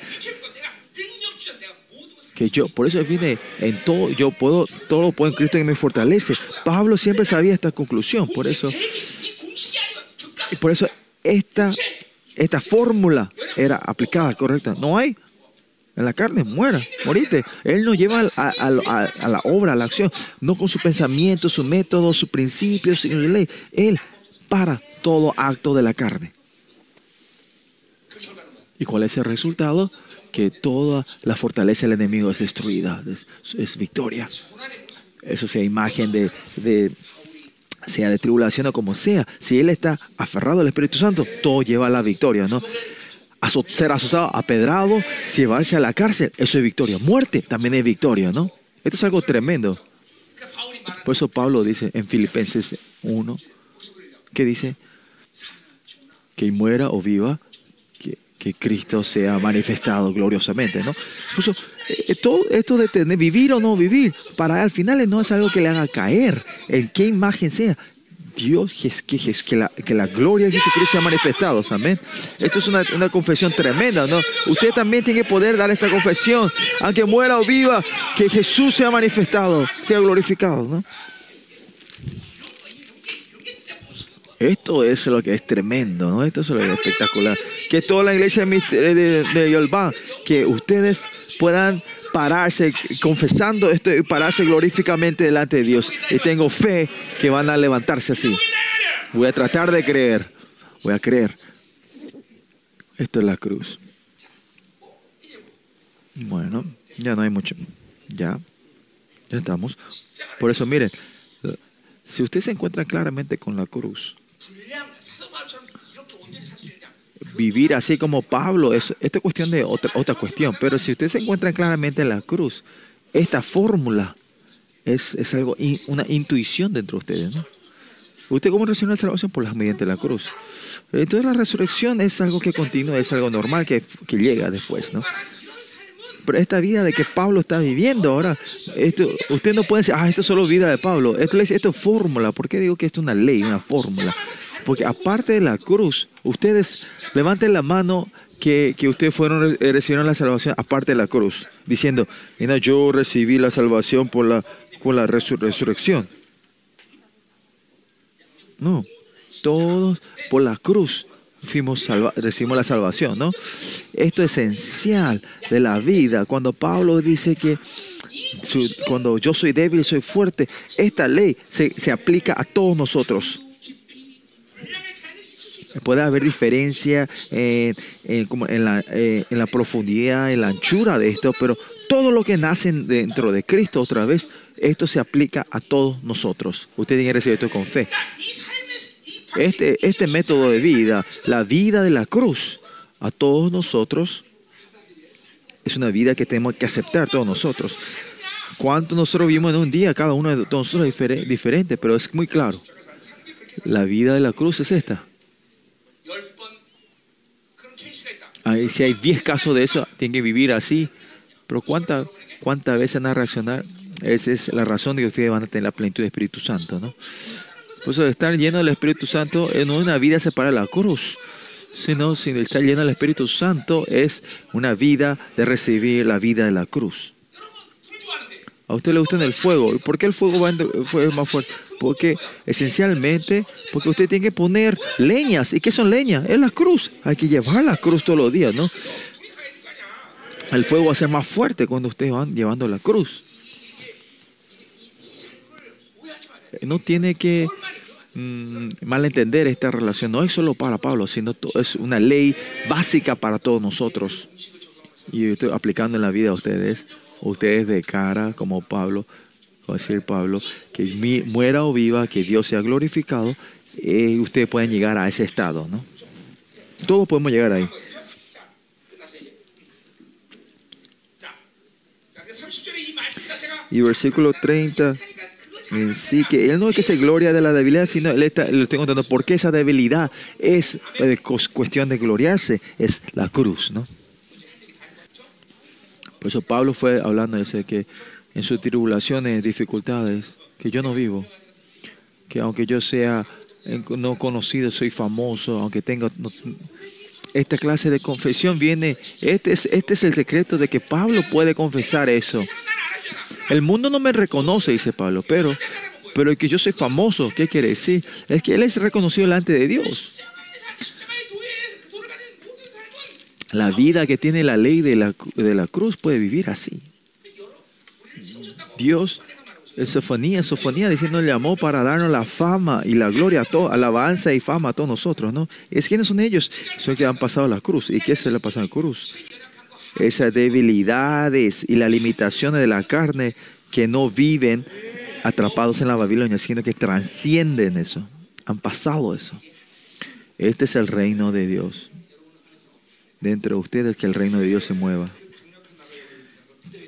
Que yo, por eso viene en todo, yo puedo, todo lo puedo en Cristo que me fortalece. Pablo siempre sabía esta conclusión, por eso, y por eso esta, esta fórmula era aplicada correcta. No hay en la carne, muera, morite. Él nos lleva a, la obra, a la acción, no con su pensamiento, su método, sus principios, sino de ley. Él para todo acto de la carne. ¿Y cuál es el resultado? Que toda la fortaleza del enemigo es destruida, es, victoria. Eso sea imagen de, de, sea de tribulación o como sea. Si él está aferrado al Espíritu Santo, todo lleva a la victoria, ¿no? Ser asustado, apedrado, llevarse a la cárcel, eso es victoria. Muerte también es victoria, ¿no? Esto es algo tremendo. Por eso Pablo dice en Filipenses 1, que dice que muera o viva, que, que Cristo sea manifestado gloriosamente, ¿no? Por eso, eh, todo esto de tener, vivir o no vivir, para al final no es algo que le haga caer en qué imagen sea, Dios, que, que, la, que la gloria de Jesucristo sea manifestado. Amén. Esto es una, una, confesión tremenda, ¿no? Usted también tiene que poder dar esta confesión, aunque muera o viva, que Jesús sea manifestado, sea glorificado, ¿no? Esto es lo que es tremendo, ¿no? Esto es lo que es espectacular. Que toda la iglesia de, de, de que ustedes puedan pararse confesando esto y pararse glorificamente delante de Dios. Y tengo fe que van a levantarse así. Voy a tratar de creer. Voy a creer. Esto es la cruz. Bueno, ya no hay mucho. Ya. Ya estamos. Por eso, miren, si usted se encuentra claramente con la cruz, vivir así como Pablo, es, esta es cuestión de otra, otra cuestión, pero si usted se encuentra claramente en la cruz, esta fórmula es, es algo, una intuición dentro de ustedes, ¿no? ¿Usted cómo recibe la salvación? Por las mediante la cruz. Entonces la resurrección es algo que continúa, es algo normal que, que llega después, ¿no? Pero esta vida de que Pablo está viviendo ahora, esto, usted no puede decir, ah, esto es solo vida de Pablo. Esto, esto es fórmula. ¿Por qué digo que esto es una ley, una fórmula? Porque aparte de la cruz, ustedes levanten la mano que, que ustedes fueron eh, recibieron la salvación aparte de la cruz, diciendo, no, yo recibí la salvación por la, por la resurrección. No, todos por la cruz fuimos recibimos la salvación, ¿no? Esto es esencial de la vida. Cuando Pablo dice que cuando yo soy débil, soy fuerte, esta ley se, se aplica a todos nosotros. Puede haber diferencia en, en, la, eh, en, la, profundidad, en la anchura de esto, pero todo lo que nace dentro de Cristo otra vez, esto se aplica a todos nosotros. Usted tiene que recibir esto con fe. Este, este método de vida, la vida de la cruz, a todos nosotros, es una vida que tenemos que aceptar todos nosotros. ¿Cuánto nosotros vivimos en un día? Cada uno de nosotros es diferente, pero es muy claro. La vida de la cruz es esta. si hay 10 casos de eso, tienen que vivir así. Pero ¿cuántas cuánta veces van a reaccionar? Esa es la razón de que ustedes van a tener la plenitud del Espíritu Santo. ¿no? Por eso estar lleno del Espíritu Santo no es una vida separada de la cruz, sino sin estar lleno del Espíritu Santo es una vida de recibir la vida de la cruz. A usted le gusta el fuego. ¿Por qué el fuego va fuego más fuerte? Porque esencialmente, porque usted tiene que poner leñas. ¿Y qué son leñas? Es la cruz. Hay que llevar la cruz todos los días, ¿no? El fuego va a ser más fuerte cuando ustedes van llevando la cruz. No tiene que mm, malentender esta relación. No es solo para Pablo, sino es una ley básica para todos nosotros. Y yo estoy aplicando en la vida a ustedes ustedes de cara como Pablo, como decir Pablo, que muera o viva, que Dios sea glorificado, eh, ustedes pueden llegar a ese estado, ¿no? Todos podemos llegar ahí. Y versículo 30 en sí, que él no es que se gloria de la debilidad, sino él está, le estoy contando por qué esa debilidad es eh, cuestión de gloriarse, es la cruz, ¿no? Por eso Pablo fue hablando de que en sus tribulaciones, dificultades, que yo no vivo, que aunque yo sea no conocido, soy famoso, aunque tenga... esta clase de confesión viene, este es, este es el secreto de que Pablo puede confesar eso. El mundo no me reconoce, dice Pablo, pero, pero que yo soy famoso, ¿qué quiere decir? Es que él es reconocido delante de Dios. La vida que tiene la ley de la, de la cruz puede vivir así. Dios, en Sofonía, Sofonía diciendo, llamó para darnos la fama y la gloria, a todo, alabanza y fama a todos nosotros, ¿no? Es quiénes son ellos? Son que han pasado la cruz. ¿Y qué se le ha pasado la cruz? Esas debilidades y las limitaciones de la carne que no viven atrapados en la Babilonia, sino que trascienden eso. Han pasado eso. Este es el reino de Dios dentro de ustedes que el reino de Dios se mueva.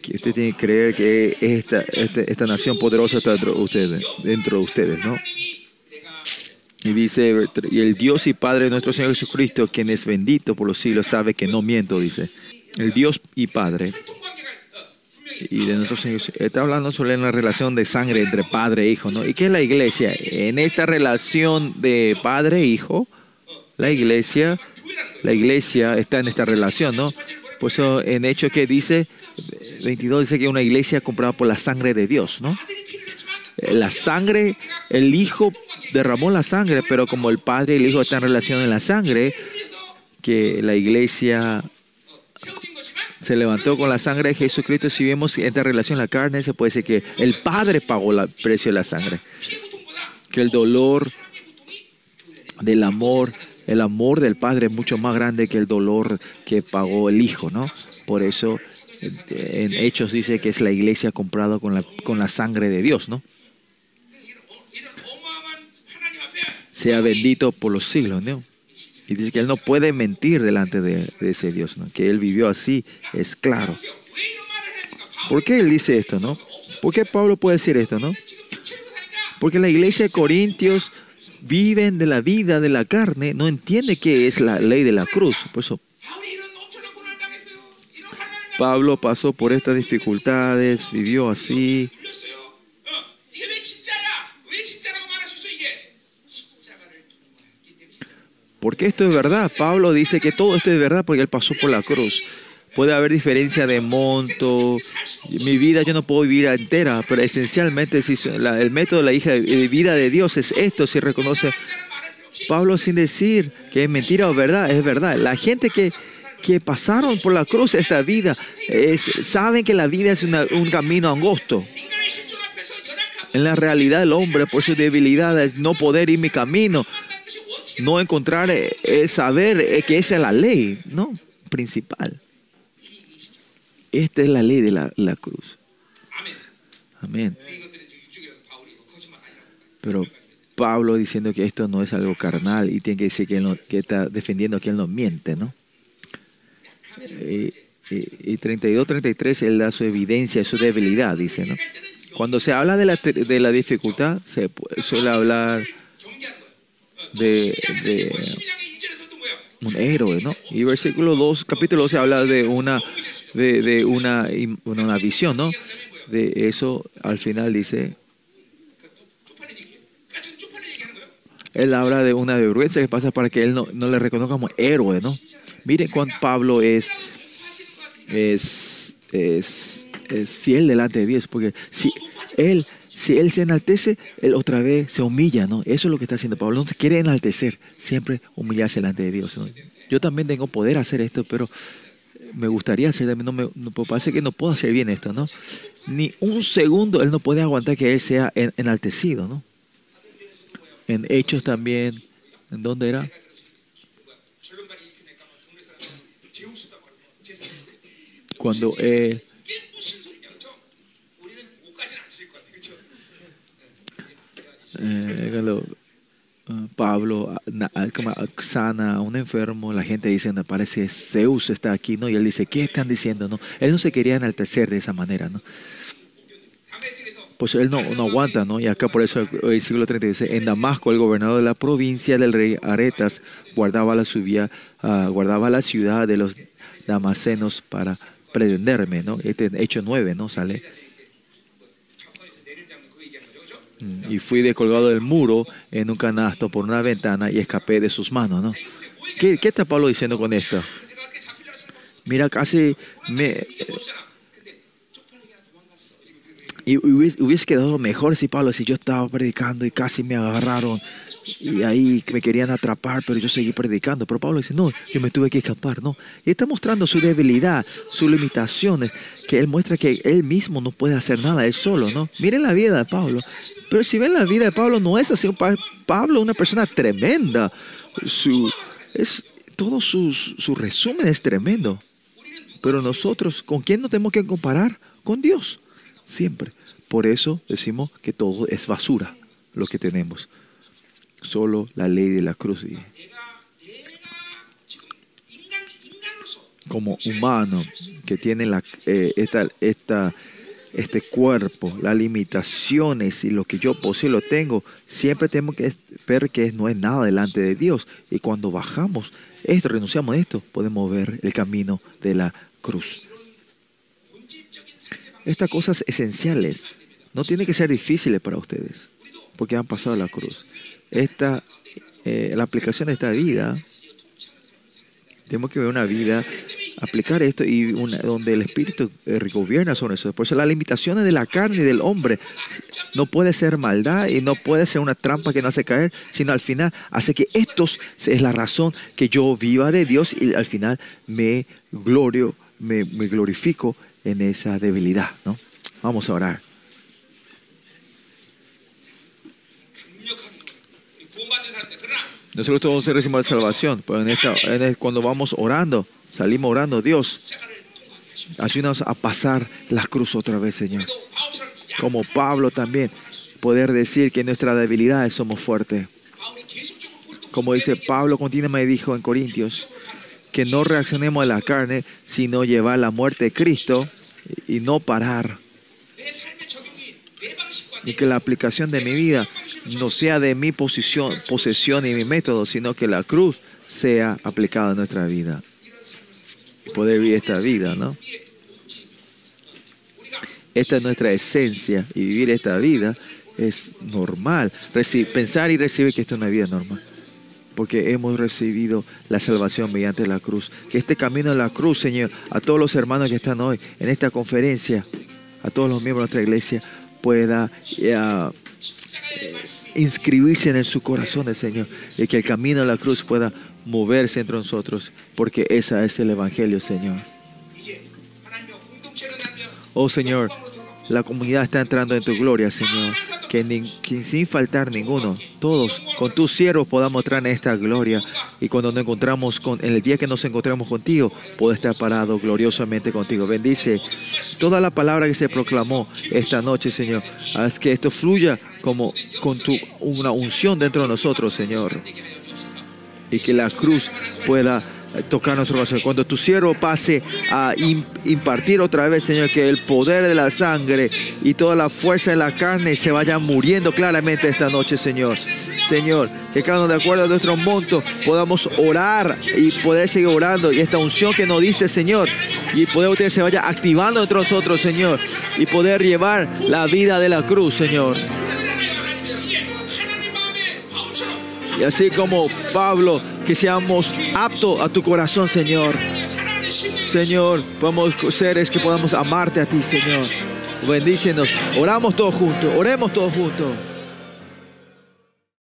Que usted tiene que creer que esta, este, esta, nación poderosa está dentro de ustedes, dentro de ustedes, ¿no? Y dice, y el Dios y Padre de nuestro Señor Jesucristo, quien es bendito por los siglos, sabe que no miento, dice. El Dios y Padre y de nuestro Señor. Está hablando sobre una relación de sangre entre padre e hijo, ¿no? ¿Y qué es la iglesia? En esta relación de padre e hijo, la iglesia la iglesia está en esta relación, ¿no? Por eso en Hechos que dice, 22 dice que una iglesia comprada por la sangre de Dios, ¿no? La sangre, el Hijo derramó la sangre, pero como el Padre y el Hijo están en relación en la sangre, que la iglesia se levantó con la sangre de Jesucristo. Si vemos esta relación la carne, se puede decir que el Padre pagó el precio de la sangre. Que el dolor del amor el amor del Padre es mucho más grande que el dolor que pagó el Hijo, ¿no? Por eso en Hechos dice que es la iglesia comprada con la, con la sangre de Dios, ¿no? Sea bendito por los siglos, ¿no? Y dice que Él no puede mentir delante de, ese Dios, ¿no? Que Él vivió así, es claro. ¿Por qué Él dice esto, no? ¿Por qué Pablo puede decir esto, no? Porque la iglesia de Corintios viven de la vida de la carne, no entiende qué es la ley de la cruz. Por Pablo pasó por estas dificultades, vivió así. Porque esto es verdad. Pablo dice que todo esto es verdad porque él pasó por la cruz. Puede haber diferencia de monto. Mi vida yo no puedo vivir entera, pero esencialmente el método de la hija de vida de Dios es esto, si reconoce Pablo sin decir que es mentira o verdad, es verdad. La gente que, que pasaron por la cruz esta vida es, saben que la vida es un camino angosto. En la realidad el hombre por su debilidad es no poder ir mi camino no encontrar es saber eh, que esa es la ley, ¿no? Principal. Esta es la ley de la, la cruz. Amén. Pero Pablo diciendo que esto no es algo carnal y tiene que decir que, él no, que está defendiendo que él no miente, ¿no? Y, y, y 32, 33, él da su evidencia, su debilidad, dice, ¿no? Cuando se habla de la, de la dificultad, se suele hablar de, de un héroe, ¿no? Y versículo 2, capítulo 12 habla de una, de, de una, una visión, ¿no? De eso al final dice, él habla de una vergüenza que pasa para que él no, no le reconozca como héroe, ¿no? Miren cuán Pablo es, es, es, es fiel delante de Dios, porque si él si él se enaltece, él otra vez se humilla, ¿no? Eso es lo que está haciendo Pablo. Se quiere enaltecer, siempre humillarse delante de Dios. Yo también tengo poder hacer esto, pero me gustaría hacer también, me, no, pues parece que no puedo hacer bien esto, ¿no? Ni un segundo él no puede aguantar que él sea en- enaltecido, ¿no? En Hechos también, ¿en dónde era? 절름 Eh, eh, Pablo, sana a un enfermo, la gente dice, no, parece Zeus está aquí, ¿no? Y él dice, ¿qué están diciendo? No, él no se quería enaltecer de esa manera, ¿no? Pues él no, no aguanta, ¿no? Y acá por eso el siglo 30 dice, en Damasco el gobernador de la provincia del rey Aretas guardaba la, subía, ah, guardaba la ciudad de los damasenos para prenderme, ¿no? Este hecho 9, ¿no? Sale y fui descolgado del muro en un canasto por una ventana y escapé de sus manos. ¿no? ¿Qué, está Pablo diciendo con esto? Mira, casi me... Eh, y hubiese, quedado mejor si Pablo, si yo estaba predicando y casi me agarraron y ahí me querían atrapar, pero yo seguí predicando. Pero Pablo dice, no, yo me tuve que escapar, no. Y está mostrando su debilidad, sus limitaciones, que él muestra que él mismo no puede hacer nada, él solo, ¿no? Miren la vida de Pablo. Pero si ven la vida de Pablo, no es así. Pablo, es una persona tremenda. Su, es, todo su, su resumen es tremendo. Pero nosotros, ¿con quién nos tenemos que comparar? Con Dios, siempre. Por eso decimos que todo es basura lo que tenemos. Solo la ley de la cruz. Como humano que tiene la, eh, esta, esta este cuerpo, las limitaciones y lo que yo poseo tengo, siempre tenemos que ver que no es nada delante de Dios. Y cuando bajamos esto, renunciamos a esto, podemos ver el camino de la cruz. Estas cosas esenciales no tienen que ser difíciles para ustedes, porque han pasado la cruz. Esta, eh, la aplicación de esta vida, tenemos que ver una vida aplicar esto y una, donde el Espíritu eh, gobierna sobre eso. Por eso las limitaciones de la carne y del hombre no puede ser maldad y no puede ser una trampa que no hace caer, sino al final hace que estos es la razón que yo viva de Dios y al final me glorio, me, me glorifico en esa debilidad. ¿no? Vamos a orar. Nosotros todos recibimos la salvación, pero cuando vamos orando, salimos orando, Dios, ayúdanos a pasar la cruz otra vez, Señor. Como Pablo también, poder decir que en nuestras debilidades somos fuertes. Como dice Pablo, continuamente dijo en Corintios, que no reaccionemos a la carne, sino llevar la muerte de Cristo y no parar y que la aplicación de mi vida no sea de mi posición, posesión y mi método, sino que la cruz sea aplicada a nuestra vida. Y poder vivir esta vida, ¿no? Esta es nuestra esencia y vivir esta vida es normal. Pensar y recibir que esta es una vida normal. Porque hemos recibido la salvación mediante la cruz. Que este camino de la cruz, Señor, a todos los hermanos que están hoy en esta conferencia, a todos los miembros de nuestra iglesia, pueda eh, inscribirse en su corazón Señor y que el camino a la cruz pueda moverse entre nosotros, porque ese es el Evangelio, Señor. Oh Señor, la comunidad está entrando en tu gloria, Señor. Que, sin faltar ninguno, todos con tus siervos podamos entrar en esta gloria. Y cuando nos encontramos con, en el día que nos encontremos contigo, pueda estar parado gloriosamente contigo. Bendice toda la palabra que se proclamó esta noche, Señor. Haz que esto fluya como con tu, una unción dentro de nosotros, Señor. Y que la cruz pueda eh, tocar nuestro corazón. Cuando tu siervo pase a im- impartir otra vez, Señor, que el poder de la sangre y toda la fuerza de la carne se vayan muriendo claramente esta noche, Señor. Señor, que cada uno de acuerdo a nuestro monto podamos orar y poder seguir orando. Y esta unción que nos diste, Señor, y poder usted se vaya activando entre nosotros, Señor, y poder llevar la vida de la cruz, Señor. Y así como Pablo, que seamos aptos a tu corazón, Señor. Señor, vamos seres que podamos amarte a ti, Señor. Bendícenos. Oramos todos juntos, oremos todos juntos.